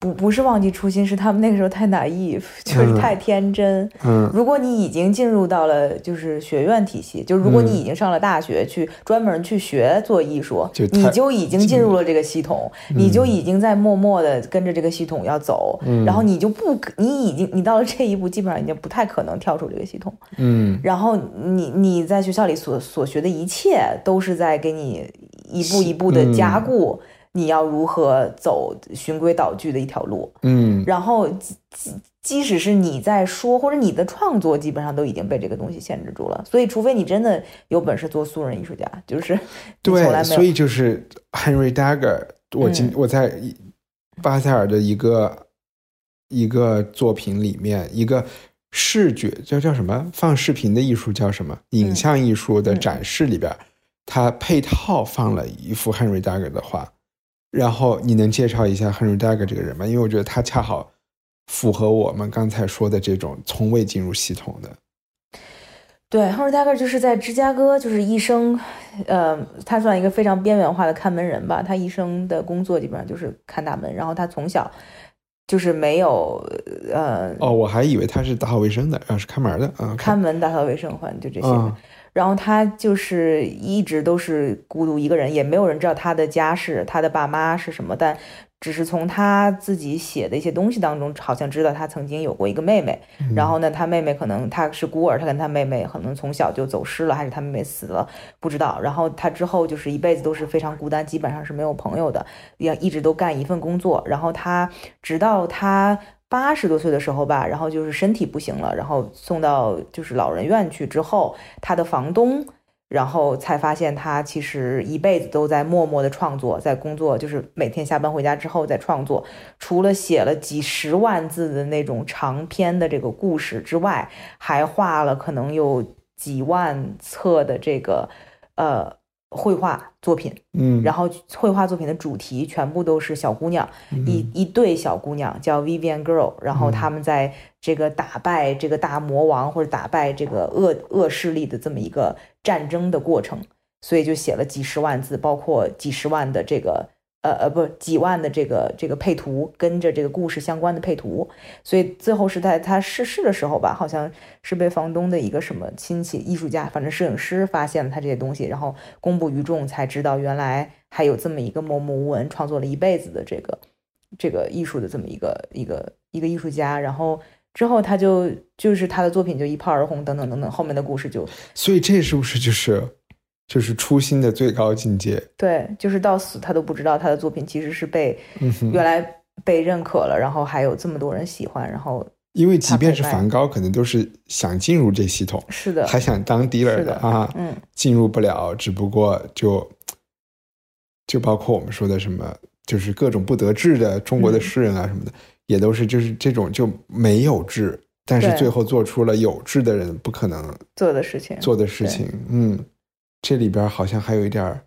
不不是忘记初心，是他们那个时候太 naive，就是太天真。嗯如果你已经进入到了就是学院体系，就如果你嗯已经上了大学，去专门去学做艺术，就你就已经进入了这个系统，你嗯就已经在默默的跟着这个系统要走，然后你就不可，你已经你到了这一步，基本上已经不太可能跳出这个系统。嗯然后你你在学校里所所学的一切，都是在给你一步一步的加固。你要如何走循规蹈矩的一条路？嗯。然后即即即使是你在说，或者你的创作，基本上都已经被这个东西限制住了。所以，除非你真的有本事做素人艺术家，就是 你从来对，没有。所以就是 Henry Dagger，我今、嗯。我在巴塞尔的一个一个作品里面，一个视觉叫叫什么？放视频的艺术叫什么？影像艺术的展示里边，它配套放了一幅 Henry Dagger 的画。然后你能介绍一下 Henry Dagger 这个人吗？因为我觉得他恰好符合我们刚才说的这种从未进入系统的。对，Henry Dagger 就是在芝加哥，就是一生，呃，他算一个非常边缘化的看门人吧。他一生的工作基本上就是看大门，然后他从小就是没有，呃，哦，我还以为他是打扫卫生的，啊，是看门的啊。看门、打扫卫生，反正就这些。嗯然后他就是一直都是孤独一个人，也没有人知道他的家世，他的爸妈是什么，但只是从他自己写的一些东西当中，好像知道他曾经有过一个妹妹。然后呢，他妹妹可能他是孤儿，他跟他妹妹可能从小就走失了，还是他妹妹死了，不知道。然后他之后就是一辈子都是非常孤单，基本上是没有朋友的，也一直都干一份工作。然后他直到他。八十多岁的时候吧，然后就是身体不行了，然后送到就是老人院去之后，他的房东，然后才发现他其实一辈子都在默默的创作，在工作，就是每天下班回家之后在创作。除了写了几十万字的那种长篇的这个故事之外，还画了可能有几万册的这个呃绘画作品。嗯，然后绘画作品的主题全部都是小姑娘，一。一对小姑娘叫 Vivian Girl，然后她们在这个打败这个大魔王或者打败这个恶恶势力的这么一个战争的过程，所以就写了几十万字，包括几十万的这个呃呃不几万的这个这个配图，跟着这个故事相关的配图，所以最后是在他逝世的时候吧，好像是被房东的一个什么亲戚艺术家，反正摄影师发现了他这些东西，然后公布于众，才知道原来还有这么一个默默无闻创作了一辈子的这个这个艺术的这么一个一个一个艺术家，然后之后他就就是他的作品就一炮而红，等等等等，后面的故事就所以这是不是就是就是初心的最高境界？对，就是到死他都不知道他的作品其实是被原来被认可了，然后还有这么多人喜欢，然后因为即便是梵高，可能都是想进入这系统，是的，还想当 dealer 是的啊，嗯，进入不了，只不过就就包括我们说的什么，就是各种不得志的中国的嗯诗人啊什么的，也都是就是这种就没有志，但是最后做出了有志的人不可能做的事情，做的事情。嗯，这里边好像还有一点儿，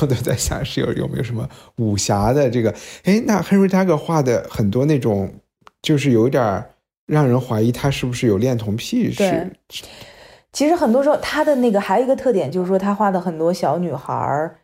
我都在想是有有没有什么武侠的这个？哎，那 Henry Dagger 画的很多那种，就是有一点儿让人怀疑他是不是有恋童癖？是其实很多时候他的那个还有一个特点，就是说他画的很多小女孩儿，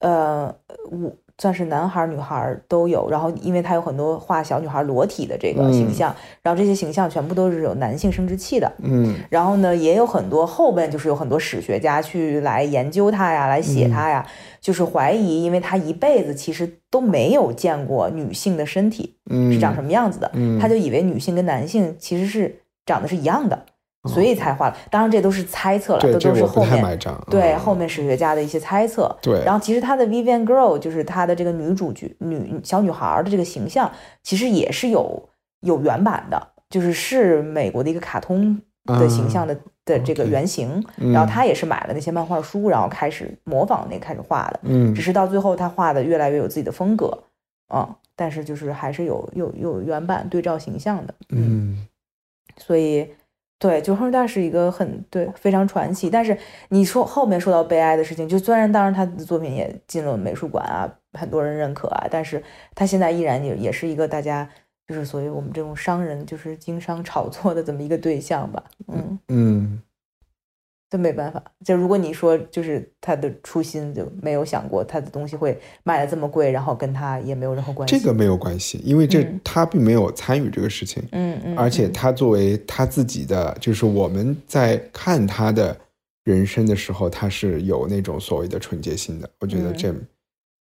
呃，我算是男孩儿、女孩儿都有。然后，因为他有很多画小女孩裸体的这个形象，然后这些形象全部都是有男性生殖器的。嗯然后呢，也有很多后边就是有很多史学家去来研究他呀，来写他呀，就是怀疑，因为他一辈子其实都没有见过女性的身体嗯，是长什么样子的，嗯他就以为女性跟男性其实是长得是一样的，所以才画了。当然这都是猜测了，这都是后面。对嗯后面史学家的一些猜测。对，然后其实他的 Vivian Girl 就是他的这个女主角女小女孩的这个形象，其实也是有有原版的，就是是美国的一个卡通的形象的、的这个原型。嗯然后他也是买了那些漫画书，然后开始模仿那开始画的。嗯只是到最后他画的越来越有自己的风格，嗯，但是就是还是有有有原版对照形象的，嗯所以对，就亨利大是一个很对非常传奇。但是你说后面说到悲哀的事情，就虽然当然他的作品也进了美术馆啊，很多人认可啊，但是他现在依然也也是一个大家就是所以我们这种商人就是经商炒作的这么一个对象吧，嗯，嗯这没办法。就如果你说就是他的初心就没有想过他的东西会卖的这么贵，然后跟他也没有任何关系。这个没有关系，因为这嗯他并没有参与这个事情，嗯嗯，而且嗯他作为他自己的，就是我们在看他的人生的时候，他是有那种所谓的纯洁性的。我觉得嗯这、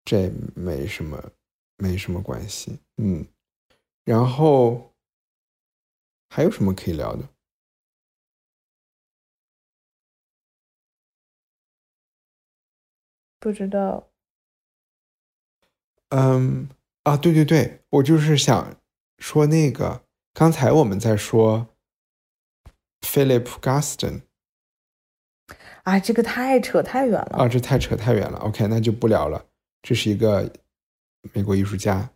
这没什么没什么关系。嗯，然后还有什么可以聊的？不知道。嗯啊，对对对，我就是想说那个，刚才我们在说 Philip Gaston 啊，这个太扯太远了。啊，这太扯太远了。OK，那就不聊了。这是一个美国艺术家，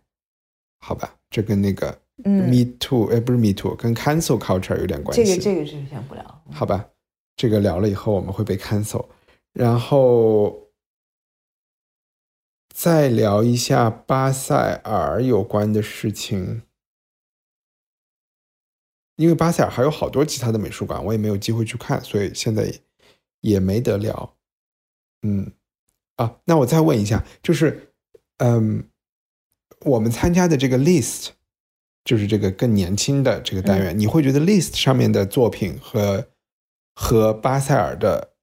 好吧？这跟那个嗯，Me Too，哎，不是 Me Too，跟 Cancel Culture 有点关系。这个这个是先不聊。好吧，这个聊了以后我们会被 cancel，然后再聊一下巴塞尔有关的事情，因为巴塞尔还有好多其他的美术馆，我也没有机会去看，所以现在也没得聊。嗯，啊，那我再问一下，就是，嗯，我们参加的这个 list，就是这个更年轻的这个单元，你会觉得 list 上面的作品和和巴塞尔的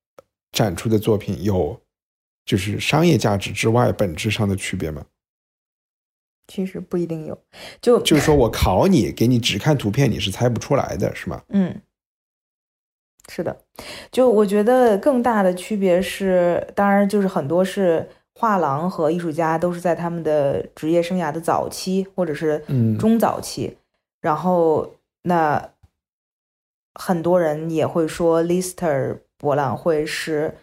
展出的作品有就是商业价值之外本质上的区别吗？其实不一定有，就就是说我考你，给你只看图片，你是猜不出来的，是吗？嗯，是的，就我觉得更大的区别是，当然就是很多是画廊和艺术家都是在他们的职业生涯的早期或者是嗯中早期，然后那很多人也会说 Lister 博览会是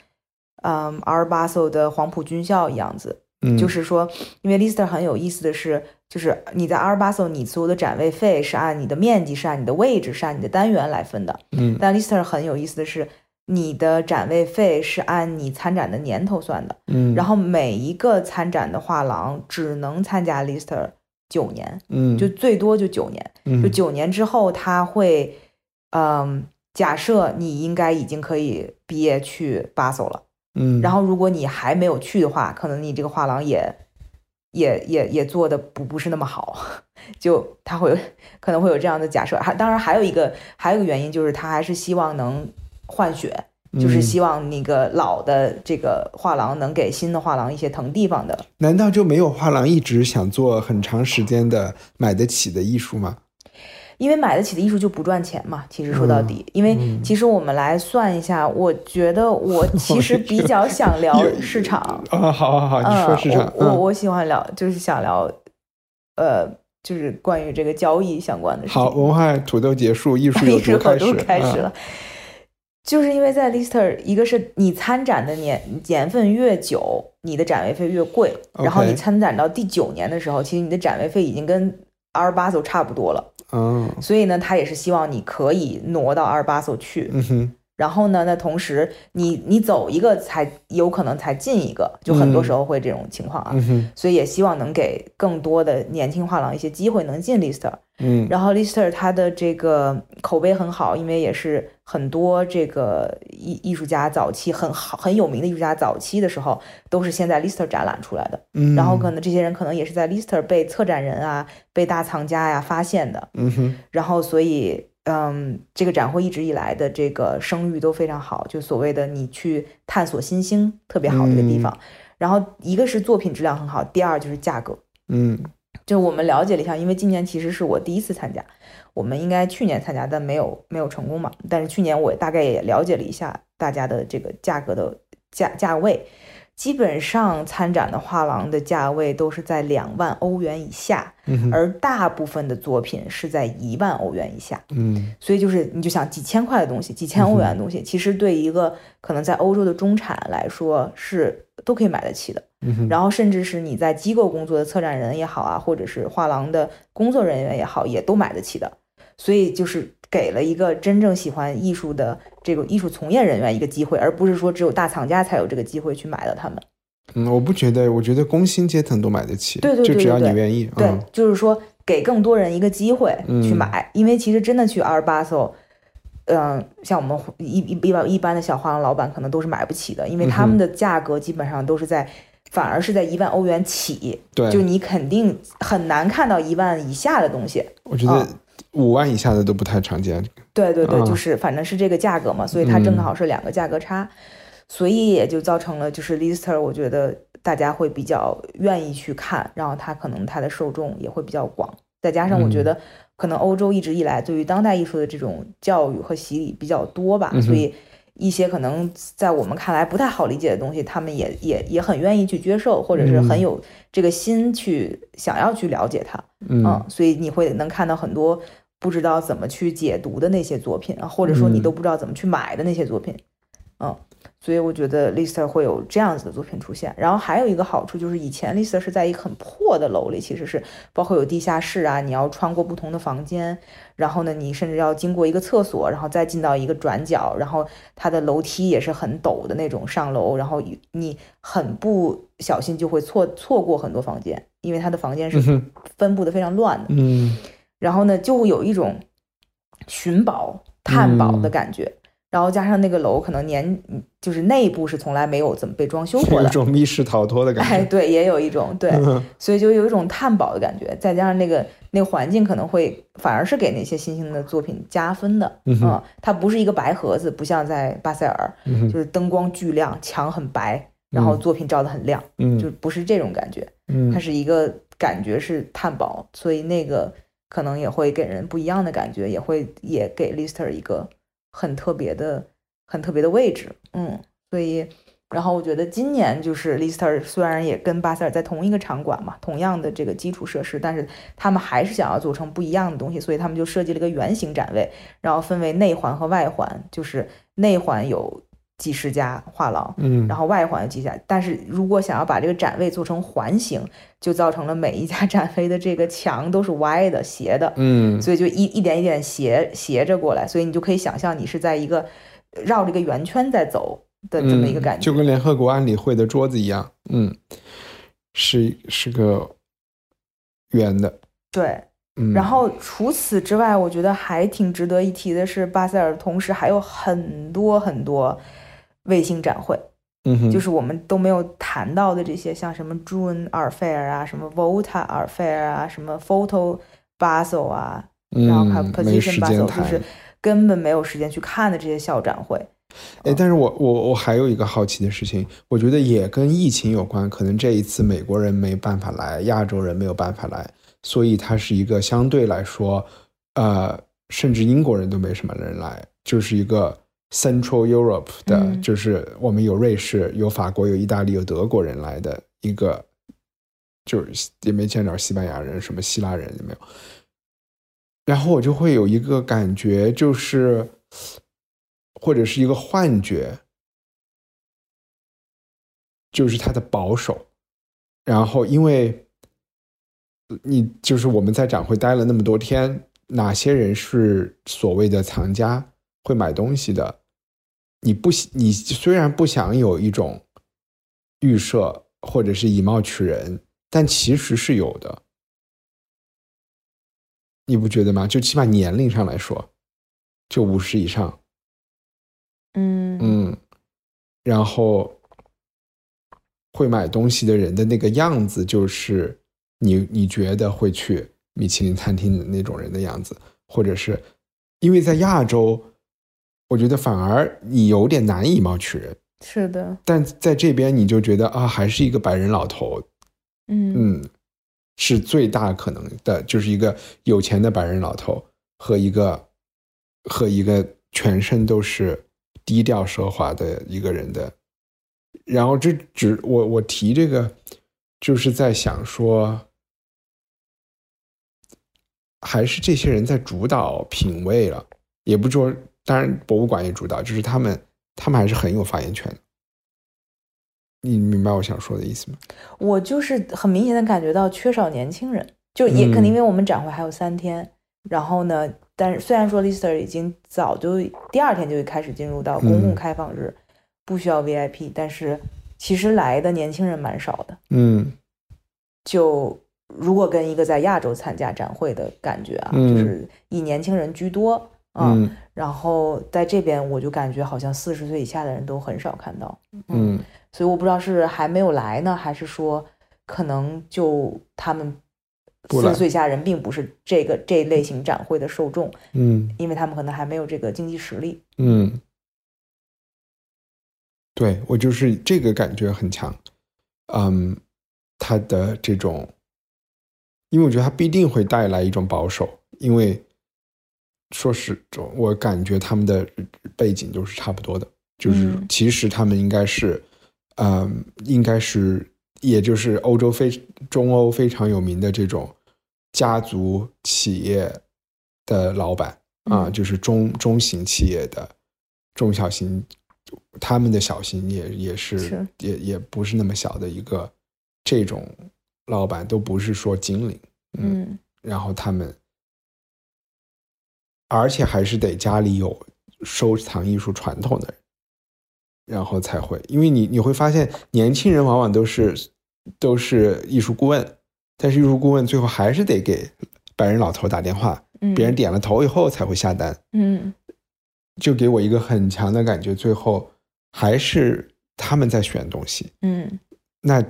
嗯阿尔巴索的黄埔军校一样子，嗯，就是说，因为 Lister 很有意思的是，就是你在阿尔巴索，你所有的展位费是按你的面积、是按你的位置、是按你的单元来分的。嗯但 Lister 很有意思的是，你的展位费是按你参展的年头算的，嗯，然后每一个参展的画廊只能参加 Lister 九年，嗯就最多就九年，嗯就九年之后他会，嗯，假设你应该已经可以毕业去巴索了。嗯，然后如果你还没有去的话，可能你这个画廊也也也也做的不不是那么好，就他会有可能会有这样的假设。还当然还有一个还有一个原因就是他还是希望能换血，就是嗯希望那个老的这个画廊能给新的画廊一些腾地方的。难道就没有画廊一直想做很长时间的买得起的艺术吗？因为买得起的艺术就不赚钱嘛，其实说到底，嗯因为其实我们来算一下，我觉得我 其实比较想聊 市场，啊，好好好，你说市场，嗯、我我喜欢聊，就是想聊，呃，就是关于这个交易相关的事情。好，文化土豆结束，艺术有艺术毒开始，开始嗯了。就是因为在 Lister，一个是你参展的年年份越久，你的展位费越贵。然后你参展到第九年的时候，其实你的展位费已经跟阿尔巴索差不多了。嗯所以呢，他也是希望你可以挪到阿尔巴索去。嗯哼，然后呢，那同时你你走一个才有可能才进一个，就很多嗯时候会这种情况啊。嗯，所以也希望能给更多的年轻画廊一些机会能进 Lister。嗯然后 Lister 它的这个口碑很好，因为也是很多这个艺艺术家早期很好很有名的艺术家早期的时候，都是先在 Lister 展览出来的。嗯，然后可能这些人可能也是在 Lister 被策展人啊、被大藏家呀、发现的。嗯哼，然后所以嗯，这个展会一直以来的这个声誉都非常好，就所谓的你去探索新星特别好的一个地方。然后一个是作品质量很好，第二就是价格。嗯就我们了解了一下，因为今年其实是我第一次参加，我们应该去年参加，但没有没有成功嘛。但是去年我大概也了解了一下大家的这个价格的价价位，基本上参展的画廊的价位都是在两万欧元以下，嗯，而大部分的作品是在一万欧元以下。嗯所以就是你就想几千块的东西，几千欧元的东西，其实对一个可能在欧洲的中产来说是都可以买得起的。嗯，然后甚至是你在机构工作的策展人也好啊，或者是画廊的工作人员也好，也都买得起的。所以就是给了一个真正喜欢艺术的这个艺术从业人员一个机会，而不是说只有大藏家才有这个机会去买了他们。嗯，我不觉得，我觉得工薪阶层都买得起，对对对就只要你愿意，对，嗯就是说给更多人一个机会嗯去买，因为其实真的去阿尔巴索，嗯，像我们一一一般一般的小画廊老板可能都是买不起的，因为他们的价格基本上都是在，反而是在一万欧元起，对，就你肯定很难看到一万以下的东西。我觉得五万以下的都不太常见。对对对，嗯。就是反正是这个价格嘛，所以它正好是两个价格差，所以也就造成了就是 Lister，我觉得大家会比较愿意去看，然后它可能它的受众也会比较广，再加上我觉得可能欧洲一直以来对于当代艺术的这种教育和洗礼比较多吧，嗯所以一些可能在我们看来不太好理解的东西，他们也也也很愿意去接受，或者是很有这个心去想要去了解它。嗯。嗯，所以你会能看到很多不知道怎么去解读的那些作品啊，或者说你嗯都不知道怎么去买的那些作品，嗯，所以我觉得 Lister 会有这样子的作品出现。然后还有一个好处就是，以前 Lister 是在一个很破的楼里，其实是包括有地下室啊，你要穿过不同的房间，然后呢，你甚至要经过一个厕所，然后再进到一个转角，然后它的楼梯也是很陡的那种上楼，然后你很不小心就会错错过很多房间，因为它的房间是分布的非常乱的。嗯然后呢，就会有一种寻宝、探宝的感觉。然后加上那个楼可能年就是内部是从来没有怎么被装修过的，有一种密室逃脱的感哎，觉。对，也有一种对，嗯所以就有一种探宝的感觉。再加上那个那个环境可能会反而是给那些新兴的作品加分的，嗯哼它不是一个白盒子，不像在巴塞尔，嗯就是灯光巨亮，墙很白，然后作品照的很亮，嗯就不是这种感觉。嗯它是一个感觉是探宝，所以那个可能也会给人不一样的感觉，也会也给 Lister 一个很特别的、很特别的位置。嗯，所以然后我觉得今年就是 Lister 虽然也跟巴塞尔在同一个场馆嘛，同样的这个基础设施，但是他们还是想要做成不一样的东西，所以他们就设计了一个圆形展位，然后分为内环和外环，就是内环有几十家画廊，嗯，然后外环有几家，但是如果想要把这个展位做成环形，就造成了每一家展位的这个墙都是歪的、斜的，嗯所以就一一点一点斜斜着过来，所以你就可以想象你是在一个绕着一个圆圈在走的这么一个感觉。嗯就跟联合国安理会的桌子一样。嗯，是是个圆的。对，嗯，然后除此之外，我觉得还挺值得一提的是，巴塞尔同时还有很多很多卫星展会。嗯哼，就是我们都没有谈到的这些，像什么 June Art Fair 啊，什么 Volta Art Fair 啊，什么 Photo Basel 啊，然后还有 Position Basel，就。是根本没有时间去看的这些校展会。哎，但是我我我还有一个好奇的事情，我觉得也跟疫情有关。可能这一次美国人没办法来，亚洲人没有办法来，所以它是一个相对来说，呃，甚至英国人都没什么人来，就是一个 Central Europe 的，嗯就是我们有瑞士、有法国、有意大利、有德国人来的一个，就是也没见着西班牙人、什么希腊人也没有。然后我就会有一个感觉，就是或者是一个幻觉，就是他的保守。然后，因为你就是我们在展会待了那么多天，哪些人是所谓的藏家会买东西的？你不喜，你虽然不想有一种预设或者是以貌取人，但其实是有的。你不觉得吗？就起码年龄上来说，就五十以上，嗯嗯，然后会买东西的人的那个样子，就是你你觉得会去米其林餐厅的那种人的样子，或者是因为在亚洲，我觉得反而你有点难以貌取人，是的，但在这边你就觉得啊，还是一个白人老头，嗯嗯，是最大可能的，就是一个有钱的白人老头和一个和一个全身都是低调奢华的一个人的。然后这只我我提这个，就是在想说，还是这些人在主导品味了，也不说，当然博物馆也主导，就是他们他们还是很有发言权的。你明白我想说的意思吗？我就是很明显的感觉到缺少年轻人，就也嗯可能因为我们展会还有三天，然后呢，但是虽然说 Lister 已经早就第二天就开始进入到公共嗯开放日，不需要 VIP，但是其实来的年轻人蛮少的。嗯就如果跟一个在亚洲参加展会的感觉啊，嗯就是以年轻人居多，啊。嗯然后在这边我就感觉好像四十岁以下的人都很少看到，嗯所以我不知道是还没有来呢，还是说可能就他们四十岁以下人并不是这个这一类型展会的受众，嗯因为他们可能还没有这个经济实力。嗯，对我就是这个感觉很强。嗯，他的这种，因为我觉得他必定会带来一种保守，因为说实，我感觉他们的背景都是差不多的，就是嗯。其实他们应该是，嗯，应该是，也就是欧洲非中欧非常有名的这种家族企业的老板啊，嗯。就是中中型企业的中小型，他们的小型也也是是。也也不是那么小的一个这种老板，都不是说精灵，嗯，嗯。然后他们，而且还是得家里有收藏艺术传统的人，然后才会，因为你你会发现，年轻人往往都是都是艺术顾问，但是艺术顾问最后还是得给白人老头打电话，嗯，别人点了头以后才会下单，嗯。就给我一个很强的感觉，最后还是他们在选东西，嗯。那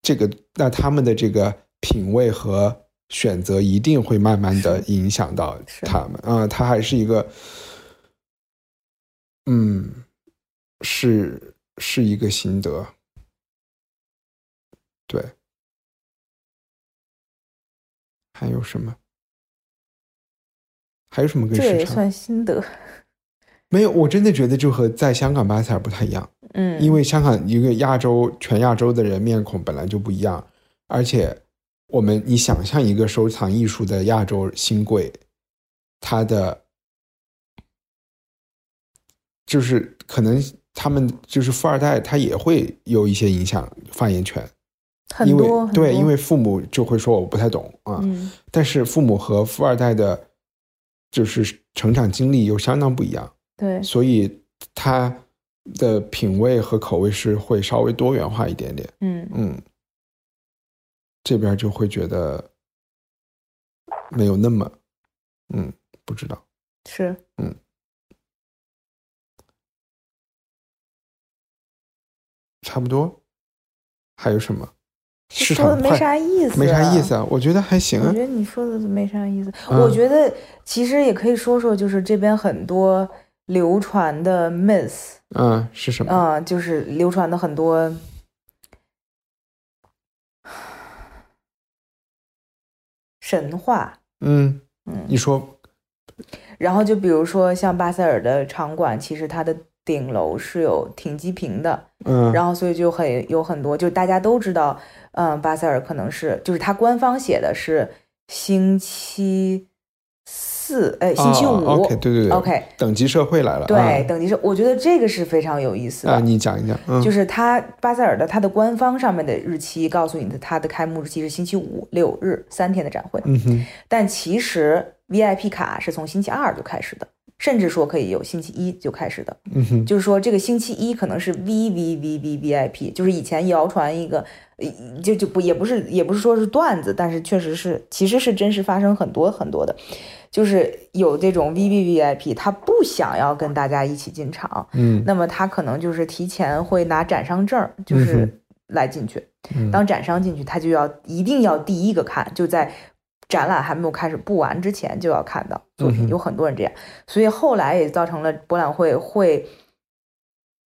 这个那他们的这个品味和选择一定会慢慢的影响到他们啊、他还是一个，嗯，是是一个心得，对，还有什么？还有什么跟这也市场？算心得。没有，我真的觉得就和在香港巴塞尔不太一样。嗯，因为香港一个亚洲全亚洲的人面孔本来就不一样，而且我们你想象一个收藏艺术的亚洲新贵，他的就是可能他们就是富二代，他也会有一些影响发言权，因为对，因为父母就会说我不太懂啊，嗯。但是父母和富二代的，就是成长经历又相当不一样。对。所以他的品味和口味是会稍微多元化一点点。嗯。嗯，这边就会觉得没有那么，嗯，不知道。是嗯差不多。还有什么？市说的没啥意思，没啥意思。啊，我觉得还行啊我觉。得你说的没啥意思。嗯我觉得其实也可以说说，就是这边很多流传的 myth，嗯，是什么？啊、就是流传的很多神话。嗯，嗯。你说，然后就比如说像巴塞尔的场馆，其实它的顶楼是有停机坪的，嗯，然后所以就很有很多，就大家都知道，嗯，巴塞尔可能是就是它官方写的是星期四，呃，星期五、哦 OK，对对对 OK 等级社会来了。对，啊等级社，我觉得这个是非常有意思的。啊，你讲一讲。嗯，就是它巴塞尔的它的官方上面的日期告诉你的，它的开幕日期是星期五、六日三天的展会，嗯哼，但其实 VIP 卡是从星期二就开始的，甚至说可以有星期一就开始的。嗯哼，就是说这个星期一可能是 VVVVVIP，就是以前谣传一个，呃就就不也不是也不是说是段子，但是确实是其实是真实发生很多很多的，就是有这种 VVVIP，他不想要跟大家一起进场，嗯那么他可能就是提前会拿展商证儿，就嗯是来进去。嗯当展商进去，他就要一定要第一个看，就在展览还没有开始布完之前就要看到作品。有很多人这样，所以后来也造成了博览会会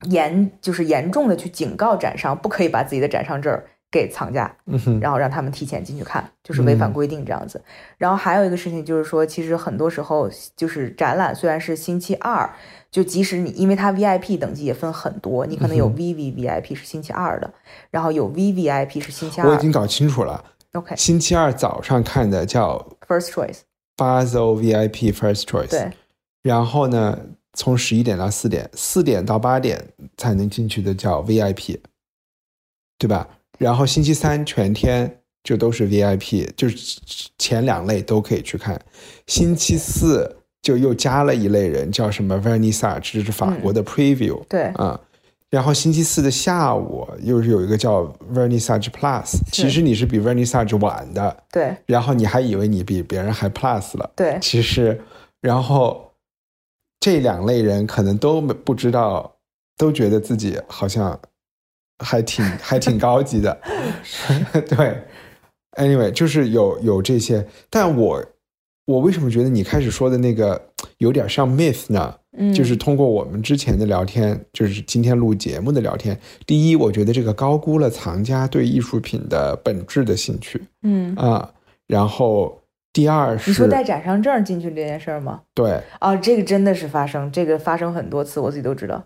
严就是严重的去警告展商，不可以把自己的展商证儿给藏家。然后让他们提前进去看，就是违反嗯规定这样子。然后还有一个事情就是说，其实很多时候就是展览虽然是星期二，就即使你因为它 VIP 等级也分很多，你可能有 VVVIP 是星期二的，然后有 VVIP 是星期二我已经搞清楚了。，OK 星期二早上看的叫 first choice，Basel VIP First Choice，对，然后呢，从十一点到四点，四点到八点才能进去的叫 VIP，对吧？然后星期三全天就都是 VIP，就是前两类都可以去看。星期四就又加了一类人，叫什么 Vernissage，这是法国的 Preview，、对。啊。然后星期四的下午又是有一个叫 Vernissage Plus，其实你是比 Vernissage 晚的，对。然后你还以为你比别人还 Plus 了，对。其实，然后这两类人可能都没不知道，都觉得自己好像还挺 还挺高级的。对，anyway，就是有有这些，但我我为什么觉得你开始说的那个有点像 myth 呢？嗯，就是通过我们之前的聊天，就是今天录节目的聊天。第一，我觉得这个高估了藏家对艺术品的本质的兴趣嗯，啊。然后第二是，你说带展商证进去这件事儿吗？对，啊，这个真的是发生，这个发生很多次，我自己都知道。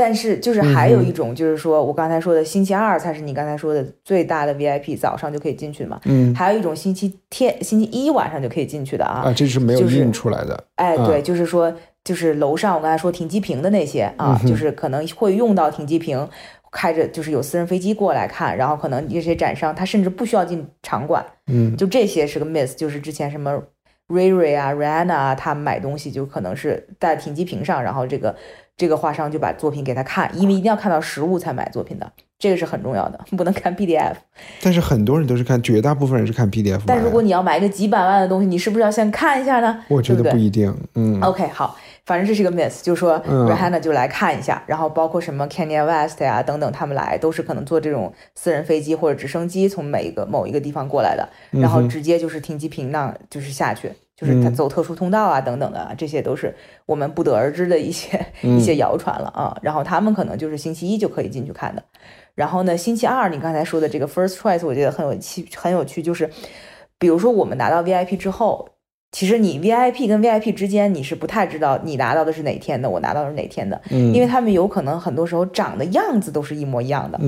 但是就是还有一种，就是说我刚才说的星期二才是你刚才说的最大的 VIP，早上就可以进去嘛。嗯还有一种星期天、星期一晚上就可以进去的啊。啊，这是没有就是印出来的。哎，啊对，就是说，就是楼上我刚才说停机坪的那些啊，嗯就是可能会用到停机坪，开着就是有私人飞机过来看，然后可能这些展商他甚至不需要进场馆，嗯就这些是个 miss，就是之前什么 Ray Ray 啊、Rihanna 啊，他们买东西就可能是在停机坪上，然后这个这个画商就把作品给他看，因为一定要看到实物才买作品的，这个是很重要的，不能看 PDF。但是很多人都是看，绝大部分人是看 PDF。但如果你要买一个几百万的东西，你是不是要先看一下呢？我觉得不一定，嗯 OK，好，反正这是个 miss，就是说嗯 Rihanna 就来看一下，然后包括什么 Kanye West 呀、等等，他们来都是可能坐这种私人飞机或者直升机从每一个某一个地方过来的，然后直接就是停机坪那就是下去，就是他嗯走特殊通道啊等等的啊，这些都是我们不得而知的一些、嗯一些谣传了啊。然后他们可能就是星期一就可以进去看的，然后呢，星期二你刚才说的这个 first choice，我觉得很有趣，很有趣，就是比如说我们拿到 VIP 之后。其实你 VIP 跟 VIP 之间你是不太知道你拿到的是哪天的，我拿到的是哪天的，嗯，因为他们有可能很多时候长的样子都是一模一样的，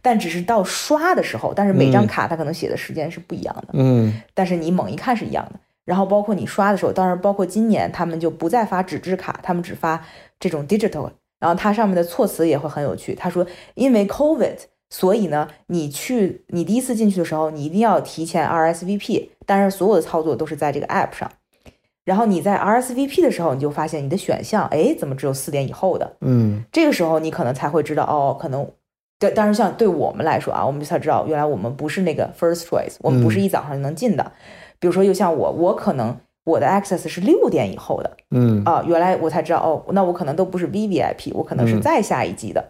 但只是到刷的时候，但是每张嗯卡它可能写的时间是不一样的，嗯但是你猛一看是一样的。然后包括你刷的时候，当然包括今年他们就不再发纸质卡，他们只发这种 digital。然后它上面的措辞也会很有趣，他说因为 COVID，所以呢，你去你第一次进去的时候，你一定要提前 RSVP，但是所有的操作都是在这个 app 上。然后你在 RSVP 的时候，你就发现你的选项，哎，怎么只有四点以后的？嗯这个时候你可能才会知道，哦，可能，对，当然像对我们来说啊，我们才知道原来我们不是那个 first choice，我们不是一早上就能进的。比如说，又像我，我可能我的 access 是六点以后的嗯啊，原来我才知道，哦，那我可能都不是 VVIP，我可能是嗯再下一季的。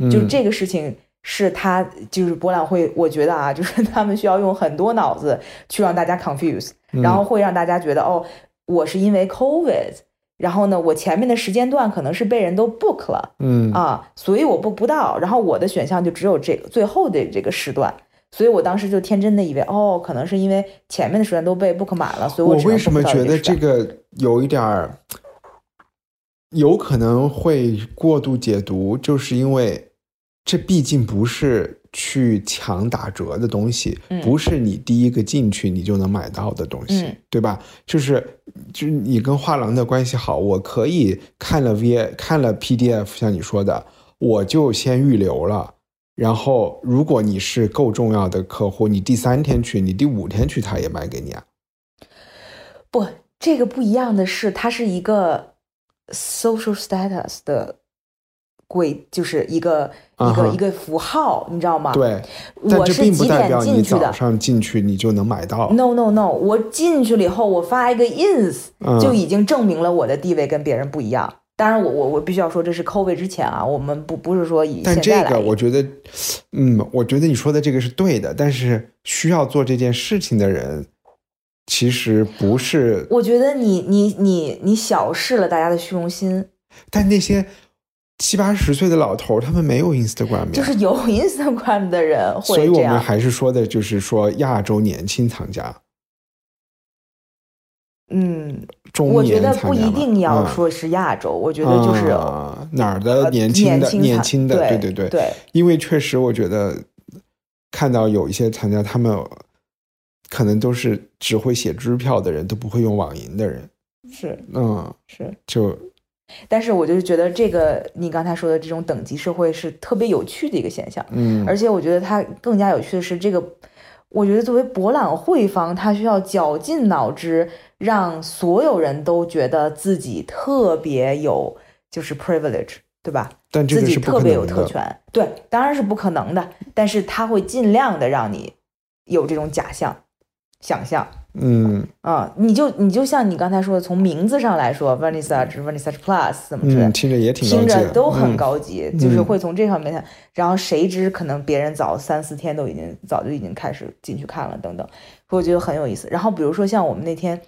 嗯，就这个事情是他就是博览会，我觉得啊，就是 他们需要用很多脑子去让大家 confuse，嗯然后会让大家觉得哦，我是因为 COVID，然后呢，我前面的时间段可能是被人都 book 了嗯啊，所以我 book 不到，然后我的选项就只有这个最后的这个时段。所以我当时就天真的以为，哦，可能是因为前面的时段都被 book 满了，所以我为什么觉得这个有一点儿有可能会过度解读？就是因为这毕竟不是去抢打折的东西，嗯不是你第一个进去你就能买到的东西，嗯对吧？就是就是你跟画廊的关系好，我可以看了 V 看了 PDF，像你说的，我就先预留了。然后，如果你是够重要的客户，你第三天去，你第五天去，他也卖给你啊。不，这个不一样的是，它是一个 social status 的贵，就是一个、一个一个符号，你知道吗？，对，但我是这并不几点代表你进去的早上进去你就能买到。No no no，我进去了以后，我发一个 ins，、嗯就已经证明了我的地位跟别人不一样。当然我，我我必须要说，这是 COVID 之前啊，我们不不是说以但这现在来个我觉得，嗯，我觉得你说的这个是对的，但是需要做这件事情的人，其实不是。我觉得你你你你小视了大家的虚荣心，但那些七八十岁的老头，他们没有 Instagram，就是有 Instagram 的人会所以我们。还是说的，就是说亚洲年轻藏家，嗯，中我觉得不一定要嗯。说是亚洲，我觉得就是、啊哪儿的呃年轻的、年轻的，对对对对。因为确实我觉得看到有一些参加，他们可能都是只会写支票的人，都不会用网银的人，是。嗯，是。就。但是我就觉得这个你刚才说的这种等级社会是特别有趣的一个现象，嗯，而且我觉得它更加有趣的是这个，我觉得作为博览会方，他需要绞尽脑汁，让所有人都觉得自己特别有就是 privilege，对吧？自己特别有特权，对，当然是不可能的，但是他会尽量的让你有这种假象。想象。嗯啊、你就你就像你刚才说的，从名字上来说，Vernissage、Vernissage Plus 怎么之类，嗯，听着也听着都很嗯高级，就是会从这方面看。然后谁知可能别人早三四天都已经早就已经开始进去看了，等等，所以我觉得很有意思。然后比如说像我们那天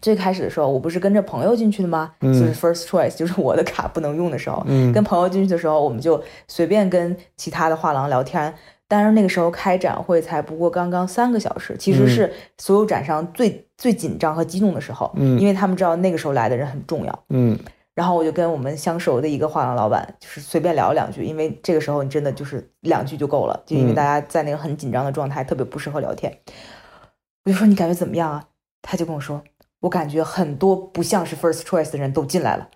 最开始的时候，我不是跟着朋友进去的吗？嗯就是 first choice，就是我的卡不能用的时候，嗯跟朋友进去的时候，我们就随便跟其他的画廊聊天。当然那个时候开展会才不过刚刚三个小时，其实嗯是所有展商最最紧张和激动的时候，嗯因为他们知道那个时候来的人很重要。嗯然后我就跟我们相熟的一个画廊老板，就是随便聊两句，因为这个时候你真的就是两句就够了，就因为嗯大家在那个很紧张的状态，特别不适合聊天。我就说你感觉怎么样啊？他就跟我说，我感觉很多不像是 first choice 的人都进来了。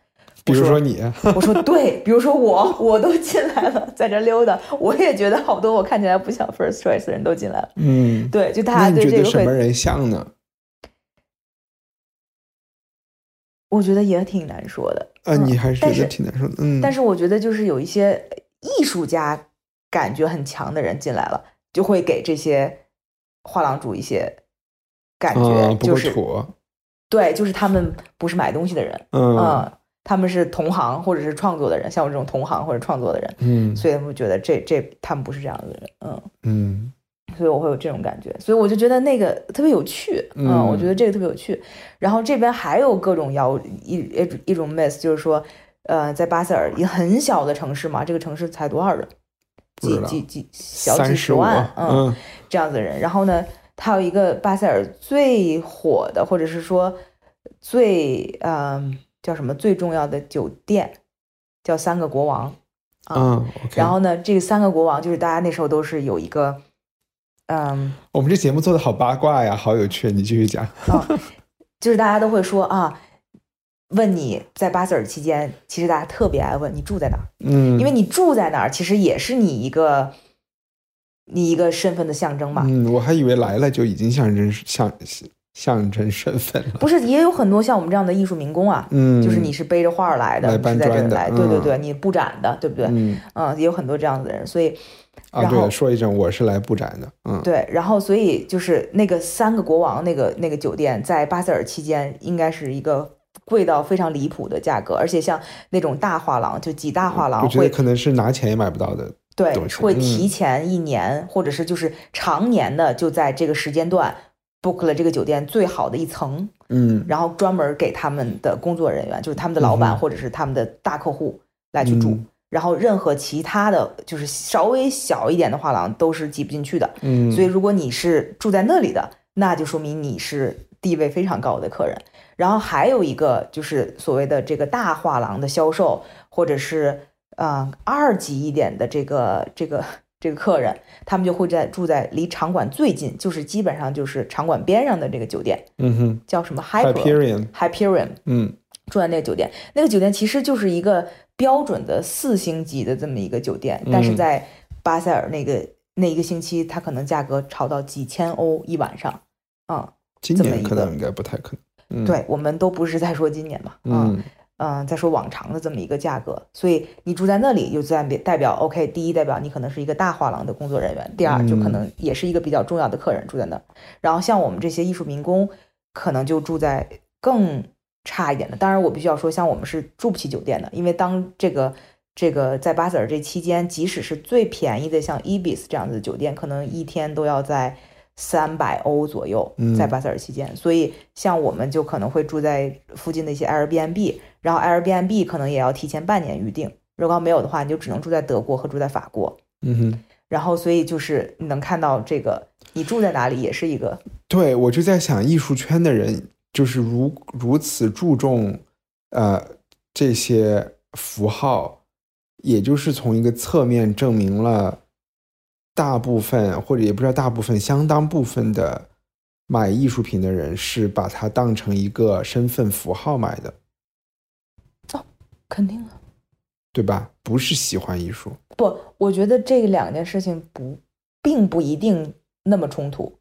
比如说你，我说对，比如说我，我都进来了，在这溜达，我也觉得好多我看起来不像 first choice 的人都进来了。嗯，对，就大家对这个会，什么人像呢？我觉得也挺难说的。啊，嗯你还是觉得挺难说的，嗯，但是我觉得就是有一些艺术家感觉很强的人进来了，就会给这些画廊主一些感觉，啊，不就是够土，对，就是他们不是买东西的人，嗯嗯，他们是同行或者是创作的人，像我这种同行或者创作的人，嗯所以他们觉得这这他们不是这样的人，嗯。嗯所以我会有这种感觉，所以我就觉得那个特别有趣，嗯我觉得这个特别有趣。然后这边还有各种谣一一一种 miss，就是说，呃，在巴塞尔一个很小的城市嘛，这个城市才多少人？几几几小几十万，嗯这样子的人。然后呢，他有一个巴塞尔最火的，或者是说最嗯、叫什么最重要的酒店，叫三个国王。啊嗯然后呢，这个三个国王就是大家那时候都是有一个，嗯。我们这节目做的好八卦呀，好有趣，你继续讲，啊，就是大家都会说啊，问你在巴塞尔期间，其实大家特别爱问你住在哪儿，嗯，因为你住在哪儿，其实也是你一个你一个身份的象征嘛。嗯，我还以为来了就已经象征象象征身份了，不是，也有很多像我们这样的艺术民工啊，嗯，就是你是背着画儿来的，对对嗯。对，你布展的，对不对？嗯。嗯，也有很多这样子的人，所以啊，对，说一声，我是来布展的，嗯，对，然后所以就是那个三个国王那个那个酒店，在巴塞尔期间应该是一个贵到非常离谱的价格，而且像那种大画廊，就几大画廊会我觉得可能是拿钱也买不到的，对会嗯提前一年，或者是就是常年的就在这个时间段 book 了这个酒店最好的一层，嗯然后专门给他们的工作人员，就是他们的老板或者是他们的大客户来去住。嗯然后任何其他的就是稍微小一点的画廊都是挤不进去的，嗯，所以，如果你是住在那里的，那就说明你是地位非常高的客人。然后还有一个就是所谓的这个大画廊的销售，或者是呃二级一点的这个这个这个客人，他们就会在住在离场馆最近，就是基本上就是场馆边上的这个酒店，嗯哼叫什么 Hyper，Hyperion，Hyperion，嗯住在那个酒店，那个酒店其实就是一个标准的四星级的这么一个酒店，但是嗯在巴塞尔那个那一个星期，它可能价格炒到几千欧一晚上，嗯，今这么一个年可能应该不太可能，嗯，对，我们都不是在说今年嘛，嗯嗯，在说往常的这么一个价格，所以你住在那里，就代表代表 OK，第一代表你可能是一个大画廊的工作人员，第二就可嗯能也是一个比较重要的客人住在那儿，然后像我们这些艺术民工，可能就住在更差一点的。当然，我必须要说，像我们是住不起酒店的，因为当这个这个在巴塞尔这期间，即使是最便宜的像 Ibis 这样子的酒店，可能一天都要在三百欧左右嗯，在巴塞尔期间。所以，像我们就可能会住在附近的一些 Airbnb，然后 Airbnb 可能也要提前半年预定。如果没有的话，你就只能住在德国和住在法国。嗯哼。然后，所以就是你能看到这个，你住在哪里也是一个对，我就在想，艺术圈的人就是如如此注重呃这些符号，也就是从一个侧面证明了大部分或者也不知道大部分相当部分的买艺术品的人是把它当成一个身份符号买的，肯定的。对吧？不是喜欢艺术。不，我觉得这两件事情不，并不一定那么冲突，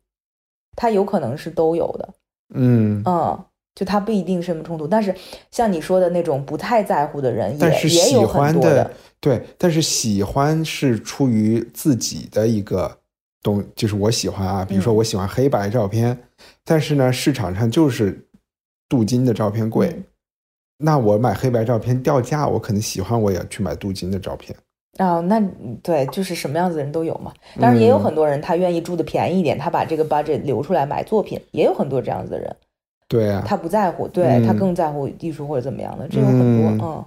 它有可能是都有的，嗯，嗯，就它不一定是那么冲突。但是像你说的那种不太在乎的人也，但是喜也有很欢多的，对，但是喜欢是出于自己的一个东，就是我喜欢啊，比如说我喜欢黑白照片，但是呢，市场上就是镀金的照片贵，嗯那我买黑白照片掉价，我可能喜欢我也去买镀金的照片。啊、那对，就是什么样子的人都有嘛。当然也有嗯很多人他愿意住的便宜一点，他把这个 budget 留出来买作品，也有很多这样子的人，对啊，他不在乎，对、嗯他更在乎艺术或者怎么样的，这有很多。嗯嗯，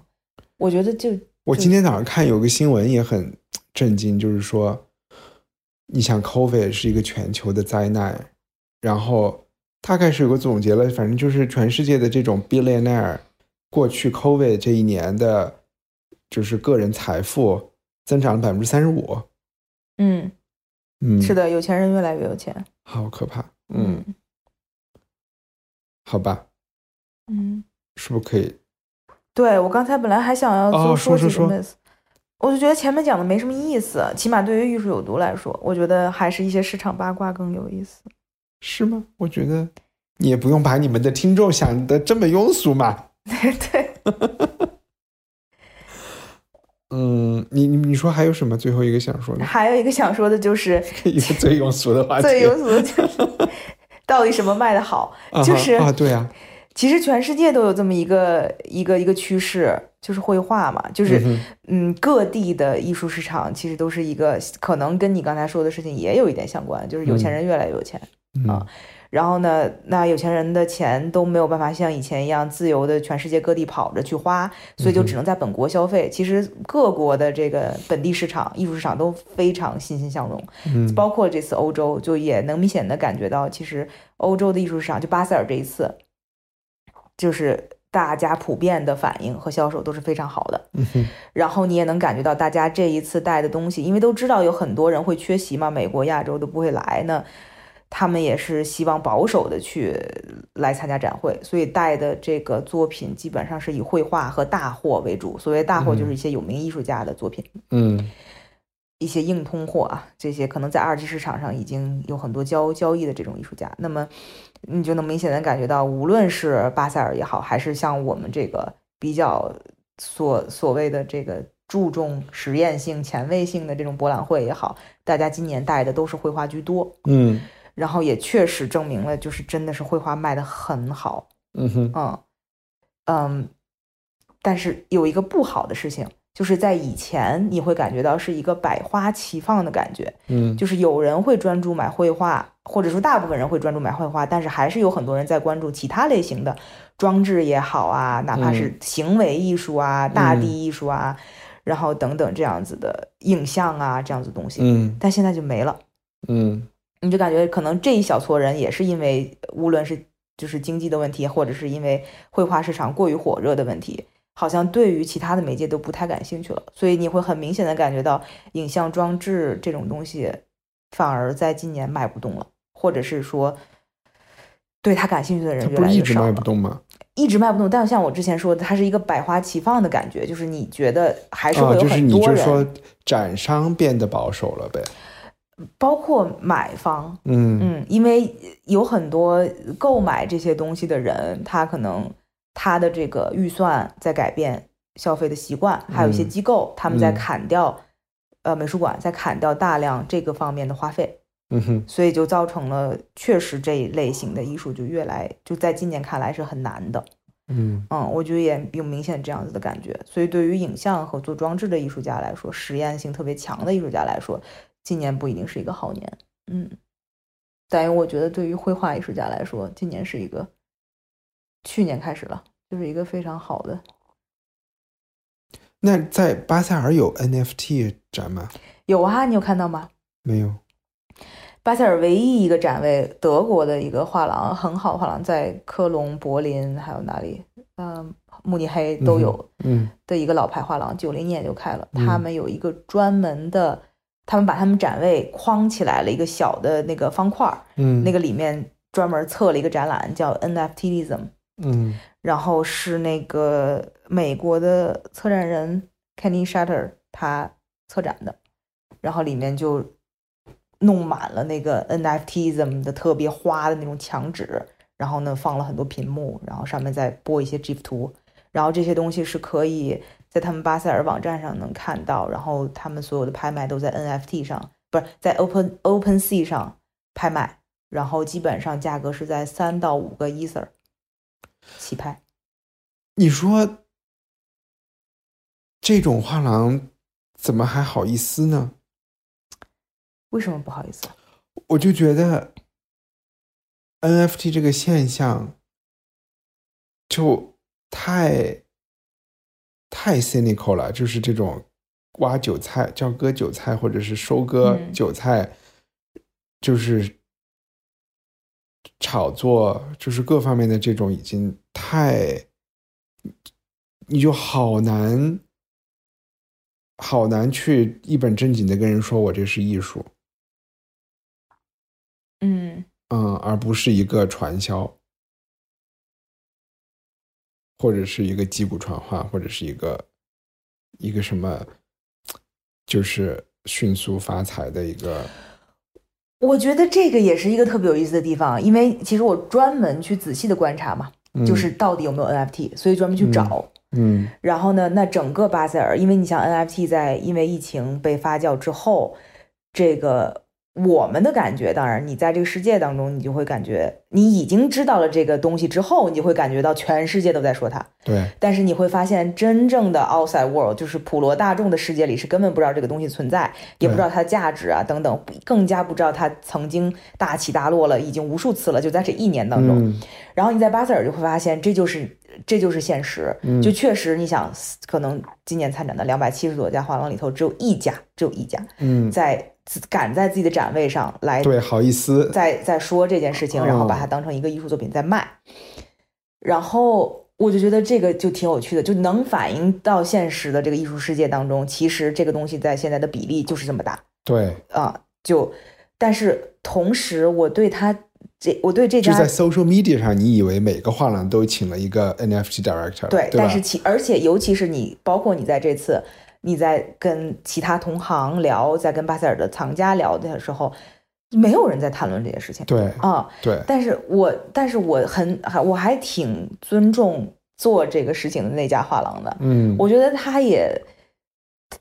我觉得就我今天早上看有个新闻也很震惊，就是说，你想 COVID 是一个全球的灾难，然后大概是有个总结了，反正就是全世界的这种 billionaire 过去 COVID 这一年的，就是个人财富增长了百分之三十五。嗯，嗯，是，的，有钱人越来越有钱。好可怕。嗯，好吧，嗯，是不是可以？对我刚才本来还想要说说说 miss，、我就觉得前面讲的没什么意思，起码对于艺术有毒来说，我觉得还是一些市场八卦更有意思。是吗？我觉得你也不用把你们的听众想的这么庸俗嘛。对，嗯，你你你说还有什么最后一个想说的？还有一个想说的就是 一个最庸俗的话题。最庸俗的就是 到底什么卖的好，就是啊，对啊，其实全世界都有这么一个一个一个趋势，就是绘画嘛，就是嗯嗯各地的艺术市场其实都是一个可能跟你刚才说的事情也有一点相关，就是有钱人越来越有钱。嗯啊然后呢，那有钱人的钱都没有办法像以前一样自由的全世界各地跑着去花，所以就只能在本国消费。其实各国的这个本地市场、艺术市场都非常欣欣向荣，嗯包括这次欧洲，就也能明显的感觉到，其实欧洲的艺术市场，就巴塞尔这一次，就是大家普遍的反应和销售都是非常好的。然后你也能感觉到大家这一次带的东西，因为都知道有很多人会缺席嘛，美国、亚洲都不会来呢，他们也是希望保守的去来参加展会，所以带的这个作品基本上是以绘画和大货为主。所谓大货，就是一些有名艺术家的作品，嗯。一些硬通货啊，这些可能在二级市场上已经有很多交交易的这种艺术家，那么你就能明显的感觉到，无论是巴塞尔也好，还是像我们这个比较所所谓的这个注重实验性、前卫性的这种博览会也好，大家今年带的都是绘画居多，嗯然后也确实证明了，就是真的是绘画卖的很好，嗯哼。嗯嗯，但是有一个不好的事情，就是在以前你会感觉到是一个百花齐放的感觉，嗯。就是有人会专注买绘画，或者说大部分人会专注买绘画，但是还是有很多人在关注其他类型的装置也好啊，哪怕是行为艺术啊、大地艺术啊，然后等等这样子的影像啊这样子的东西，嗯。但现在就没了。嗯你就感觉可能这一小撮人也是因为无论是就是经济的问题，或者是因为绘画市场过于火热的问题，好像对于其他的媒介都不太感兴趣了。所以你会很明显的感觉到影像装置这种东西反而在今年卖不动了，或者是说对他感兴趣的人它越不是一直卖。不动吗？一直卖不动，但像我之前说的，它是一个百花齐放的感觉，就是你觉得还是啊，会有很多人，你就说展商变得保守了呗。包括买方，嗯。嗯，因为有很多购买这些东西的人，他可能他的这个预算在改变消费的习惯，还有一些嗯。机构他们在嗯。砍掉，呃，美术馆在砍掉大量这个方面的花费，嗯哼。所以就造成了确实这一类型的艺术就越来就在今年看来是很难的。嗯。嗯，我觉得也有明显这样子的感觉。所以对于影像和做装置的艺术家来说，实验性特别强的艺术家来说，今年不一定是一个好年。嗯，但是我觉得对于绘画艺术家来说，今年是一个去年开始了，就是一个非常好的。那在巴塞尔有 NFT 展吗？有啊，你有看到吗？没有。巴塞尔唯一一个展位，德国的一个画廊，很好的画廊，在科隆、柏林还有哪里？嗯，慕尼黑都有。嗯的一个老牌画廊，九零年就开了。嗯他们有一个专门的，他们把他们展位框起来了一个小的那个方块儿，嗯，那个里面专门测了一个展览，叫 NFTism，嗯。然后是那个美国的策展人 Kenny Shutter 他策展的，然后里面就弄满了那个 NFTism 的特别花的那种墙纸，然后呢放了很多屏幕，然后上面再播一些 GIF 图，然后这些东西是可以在他们巴塞尔网站上能看到，然后他们所有的拍卖都在 NFT 上不是在 Open Open Sea 上拍卖，然后基本上价格是在三到五个 Ether 起拍。你说这种画廊怎么还好意思呢？为什么不好意思？我就觉得 NFT 这个现象就太太 cynical 了，就是这种挖韭菜叫割韭菜，或者是收割嗯。韭菜，就是炒作，就是各方面的这种已经太，你就好难好难去一本正经的跟人说我这是艺术。嗯。嗯，而不是一个传销，或者是一个击鼓传花，或者是一个一个什么，就是迅速发财的一个。我觉得这个也是一个特别有意思的地方，因为其实我专门去仔细的观察嘛，嗯就是到底有没有 NFT，所以专门去找。嗯然后呢，那整个巴塞尔，因为你像 NFT 在因为疫情被发酵之后，这个我们的感觉，当然你在这个世界当中，你就会感觉你已经知道了这个东西之后，你就会感觉到全世界都在说它。对，但是你会发现，真正的 outside world 就是普罗大众的世界里是根本不知道这个东西存在，也不知道它的价值啊等等，更加不知道它曾经大起大落了，已经无数次了，就在这一年当中。嗯然后你在巴塞尔就会发现，这就是这就是现实。嗯就确实，你想，可能今年参展的两百七十多家画廊里头，只有一家，只有一家嗯，在自赶在自己的展位上来对，好意思，在在说这件事情，然后把它嗯当成一个艺术作品在卖。然后我就觉得这个就挺有趣的，就能反映到现实的这个艺术世界当中，其实这个东西在现在的比例就是这么大对，啊。就，但是同时我对他这我对这家就在 social media 上，你以为每个画廊都请了一个 NFT director，对，对但是其而且尤其是你，包括你在这次你在跟其他同行聊，在跟巴塞尔的藏家聊的时候，没有人在谈论这些事情。对啊，对，但是我但是我很我还挺尊重做这个事情的那家画廊的，嗯，我觉得他也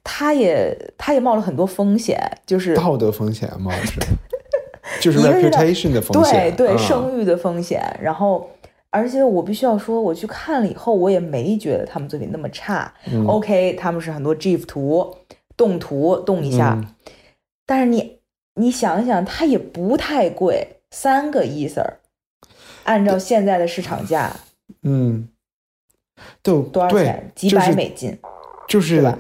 他也他也冒了很多风险，就是道德风险嘛是，就是 reputation 的风险，对对嗯声誉的风险，然后。而且我必须要说，我去看了以后，我也没觉得他们作品那么差。嗯。OK，他们是很多 GIF 图、动图动一下，嗯。但是你你想一想，它也不太贵，三个 Ether，按照现在的市场价。嗯，都多少钱？几百美金就是对吧？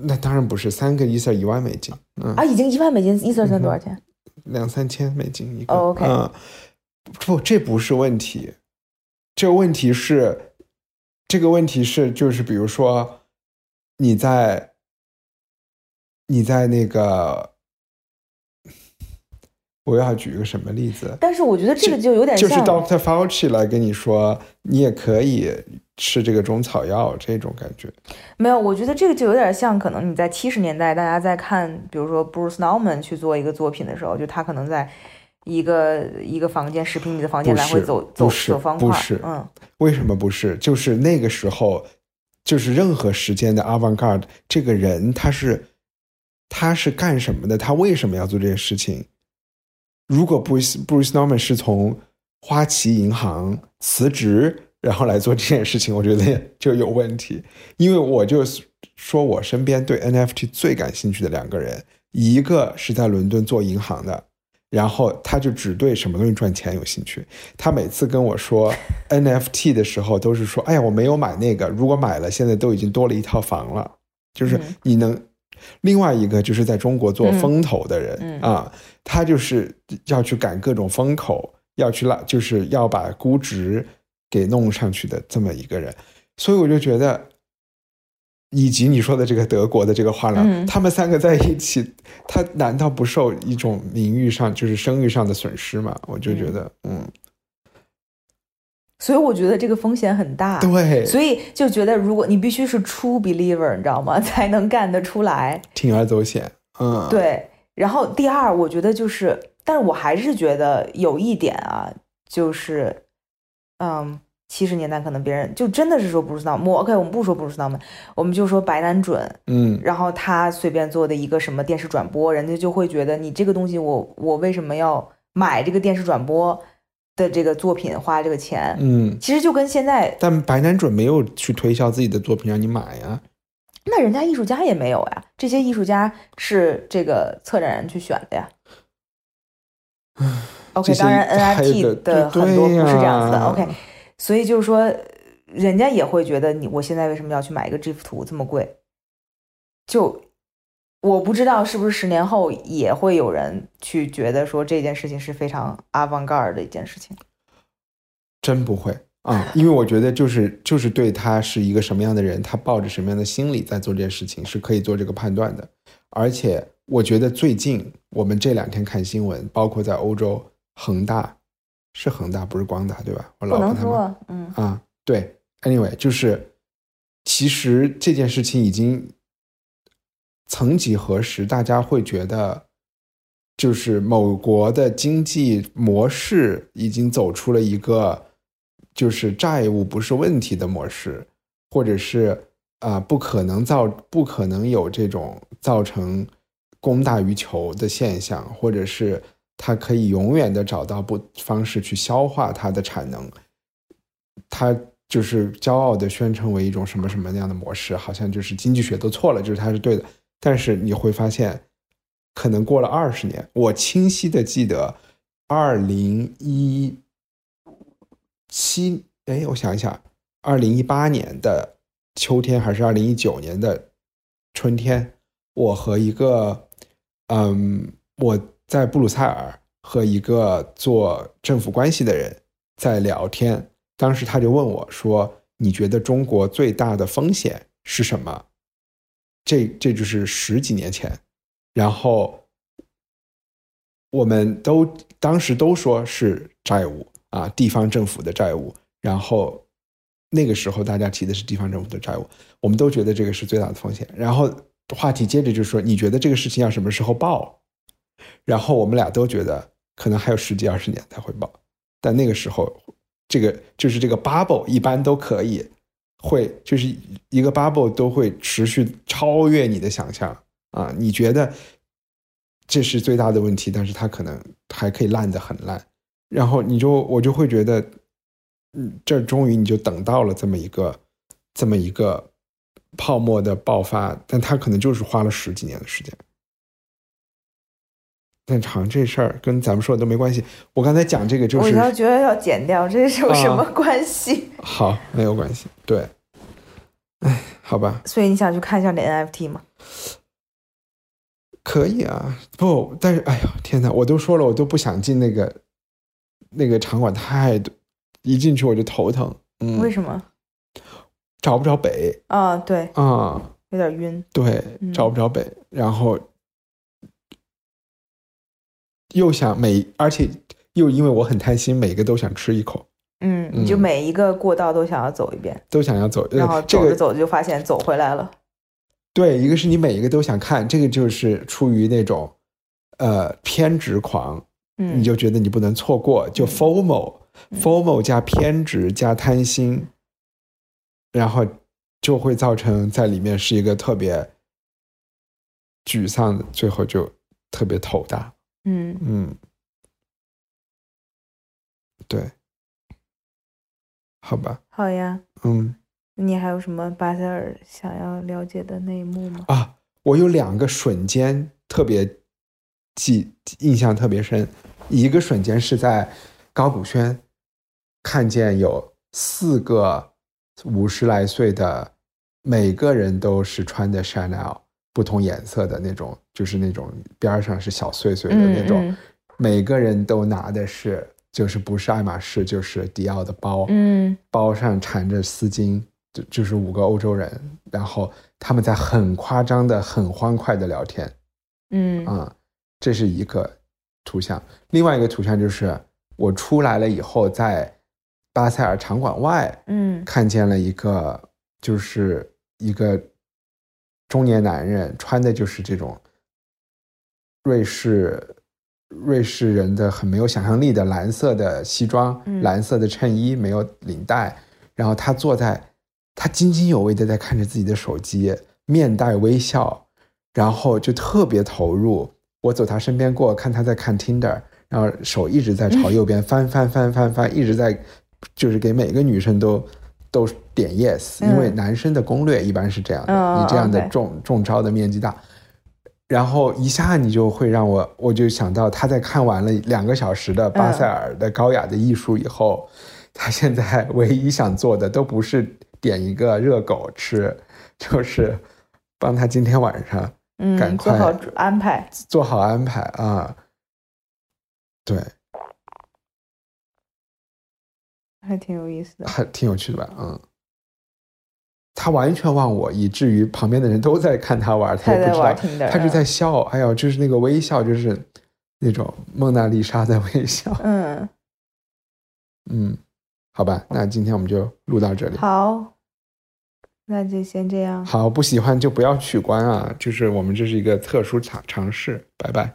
那当然不是三个 Ether 一万美金，嗯，啊，已经一万美金，Ether 算多少钱？两三千美金一，OK。嗯，不，这不是问题，这个问题是，这个问题是，就是比如说你在你在那个，我要举一个什么例子？但是我觉得这个就有点就是，Doctor Fauci 来跟你说，你也可以吃这个中草药，这种感觉。没有，我觉得这个就有点像，可能你在七十年代，大家在看，比如说 Bruce Nauman 去做一个作品的时候，就他可能在一个一个房间十平米的房间来回走走走方块，不是嗯，为什么不是？就是那个时候，就是任何时间的 avant-garde 这个人，他是他是干什么的？他为什么要做这件事情？如果 Bruce Bruce Norman 是从花旗银行辞职，然后来做这件事情，我觉得就有问题。因为我就说我身边对 NFT 最感兴趣的两个人，一个是在伦敦做银行的，然后他就只对什么东西赚钱有兴趣。他每次跟我说 NFT 的时候，都是说：“哎呀，我没有买那个，如果买了，现在都已经多了一套房了。”就是嗯你能。另外一个就是在中国做嗯风投的人、嗯啊，他就是要去赶各种风口，要去拉，就是要把估值给弄上去的这么一个人。所以我就觉得，以及你说的这个德国的这个画廊，嗯。他们三个在一起，他难道不受一种名誉上，就是声誉上的损失吗？我就觉得，嗯，所以我觉得这个风险很大，对，所以就觉得如果你必须是 true believer，你知道吗，才能干得出来。铤而走险，嗯，，对，然后第二，我觉得就是，但是我还是觉得有一点啊，就是，嗯，七十年代可能别人就真的是说布鲁斯道姆，OK，我们不说布鲁斯道姆，我们就说白南准，嗯然后他随便做的一个什么电视转播，人家就会觉得你这个东西我我为什么要买这个电视转播的这个作品花这个钱？嗯，其实就跟现在，但白南准没有去推销自己的作品让你买呀。那人家艺术家也没有呀，这些艺术家是这个策展人去选的呀。OK，当然 NFT 的很多不是这样子的。OK，所以就是说，人家也会觉得你我现在为什么要去买一个这幅图这么贵？就我不知道是不是十年后也会有人去觉得说这件事情是非常 avant garde 的一件事情。真不会啊，因为我觉得就是就是对他是一个什么样的人，他抱着什么样的心理在做这件事情，是可以做这个判断的。而且我觉得最近我们这两天看新闻，包括在欧洲，恒大是恒大，不是光大，对吧？我老婆他们嗯啊，对，anyway，就是其实这件事情已经曾几何时，大家会觉得，就是某国的经济模式已经走出了一个就是债务不是问题的模式，或者是啊、不可能造不可能有这种造成供大于求的现象，或者是它可以永远的找到不方式去消化它的产能。他就是骄傲的宣称为一种什么什么那样的模式，好像就是经济学都错了，就是它是对的。但是你会发现，可能过了二十年，我清晰的记得，二零一七，哎，我想一想，二零一八年的秋天还是二零一九年的春天，我和一个，嗯，我在布鲁塞尔和一个做政府关系的人在聊天，当时他就问我说：“你觉得中国最大的风险是什么？”这这就是十几年前，然后我们都当时都说是债务啊，地方政府的债务。然后那个时候大家提的是地方政府的债务，我们都觉得这个是最大的风险。然后话题接着就说：“你觉得这个事情要什么时候报？”然后我们俩都觉得可能还有十几二十年才会报，但那个时候，这个就是这个 bubble 一般都可以会就是一个 bubble 都会持续超越你的想象啊！你觉得这是最大的问题，但是它可能还可以烂得很烂，然后你就我就会觉得，嗯，这终于你就等到了这么一个这么一个泡沫的爆发，但它可能就是花了十几年的时间。但长这事儿跟咱们说的都没关系。我刚才讲这个就我是要觉得要剪掉，这是有什么啊关系？好，没有关系。对，哎，好吧，所以你想去看一下你的 NFT 吗？可以啊。不，但是哎呀，天哪，我都说了，我都不想进那个那个场馆，太多，一进去我就头疼。嗯，为什么？找不着北啊，对，啊、有点晕。对，嗯找不着北，然后又想每，而且又因为我很贪心，每个都想吃一口，嗯，你就嗯每一个过道都想要走一遍，都想要走。然后走着走着就发现走回来了。对，一个是你每一个都想看，这个就是出于那种呃偏执狂，嗯，你就觉得你不能错过，就嗯 FOMO，FOMO 加偏执加贪心，然后就会造成在里面是一个特别沮丧的，最后就特别头大。嗯，嗯，对，好吧，好呀。嗯。你还有什么巴塞尔想要了解的内幕吗？啊，我有两个瞬间特别记印象特别深，一个瞬间是在高古轩看见有四个五十来岁的，每个人都是穿的 Chanel 不同颜色的那种，就是那种边儿上是小碎碎的那种，嗯每个人都拿的是就是不是爱马仕就是迪奥的包，嗯。包上缠着丝巾，就就是五个欧洲人，然后他们在很夸张的、很欢快的聊天。嗯。啊、这是一个图像。另外一个图像就是我出来了以后，在巴塞尔场馆外嗯。看见了一个，就是一个中年男人，穿的就是这种瑞士瑞士人的很没有想象力的蓝色的西装，蓝色的衬衣，没有领带，然后他坐在，他津津有味的在看着自己的手机，面带微笑，然后就特别投入。我走他身边过，看他在看 Tinder，然后手一直在朝 右边翻翻翻翻翻，一直在，就是给每个女生都都点 yes，因为男生的攻略一般是这样的，你这样的中中招的面积大。然后一下你就会让我，我就想到他在看完了两个小时的巴塞尔的高雅的艺术以后，他现在唯一想做的都不是点一个热狗吃，就是帮他今天晚上赶快做好安排，做好安排啊，对，还挺有意思的，还挺有趣的吧？嗯。他完全忘我，以至于旁边的人都在看他玩，他也不知道，他就在笑。哎呦，就是那个微笑，就是那种蒙娜丽莎在微笑。嗯 嗯，好吧，那今天我们就录到这里。好，那就先这样。好，不喜欢就不要取关啊，就是我们这是一个特殊尝尝试。拜拜。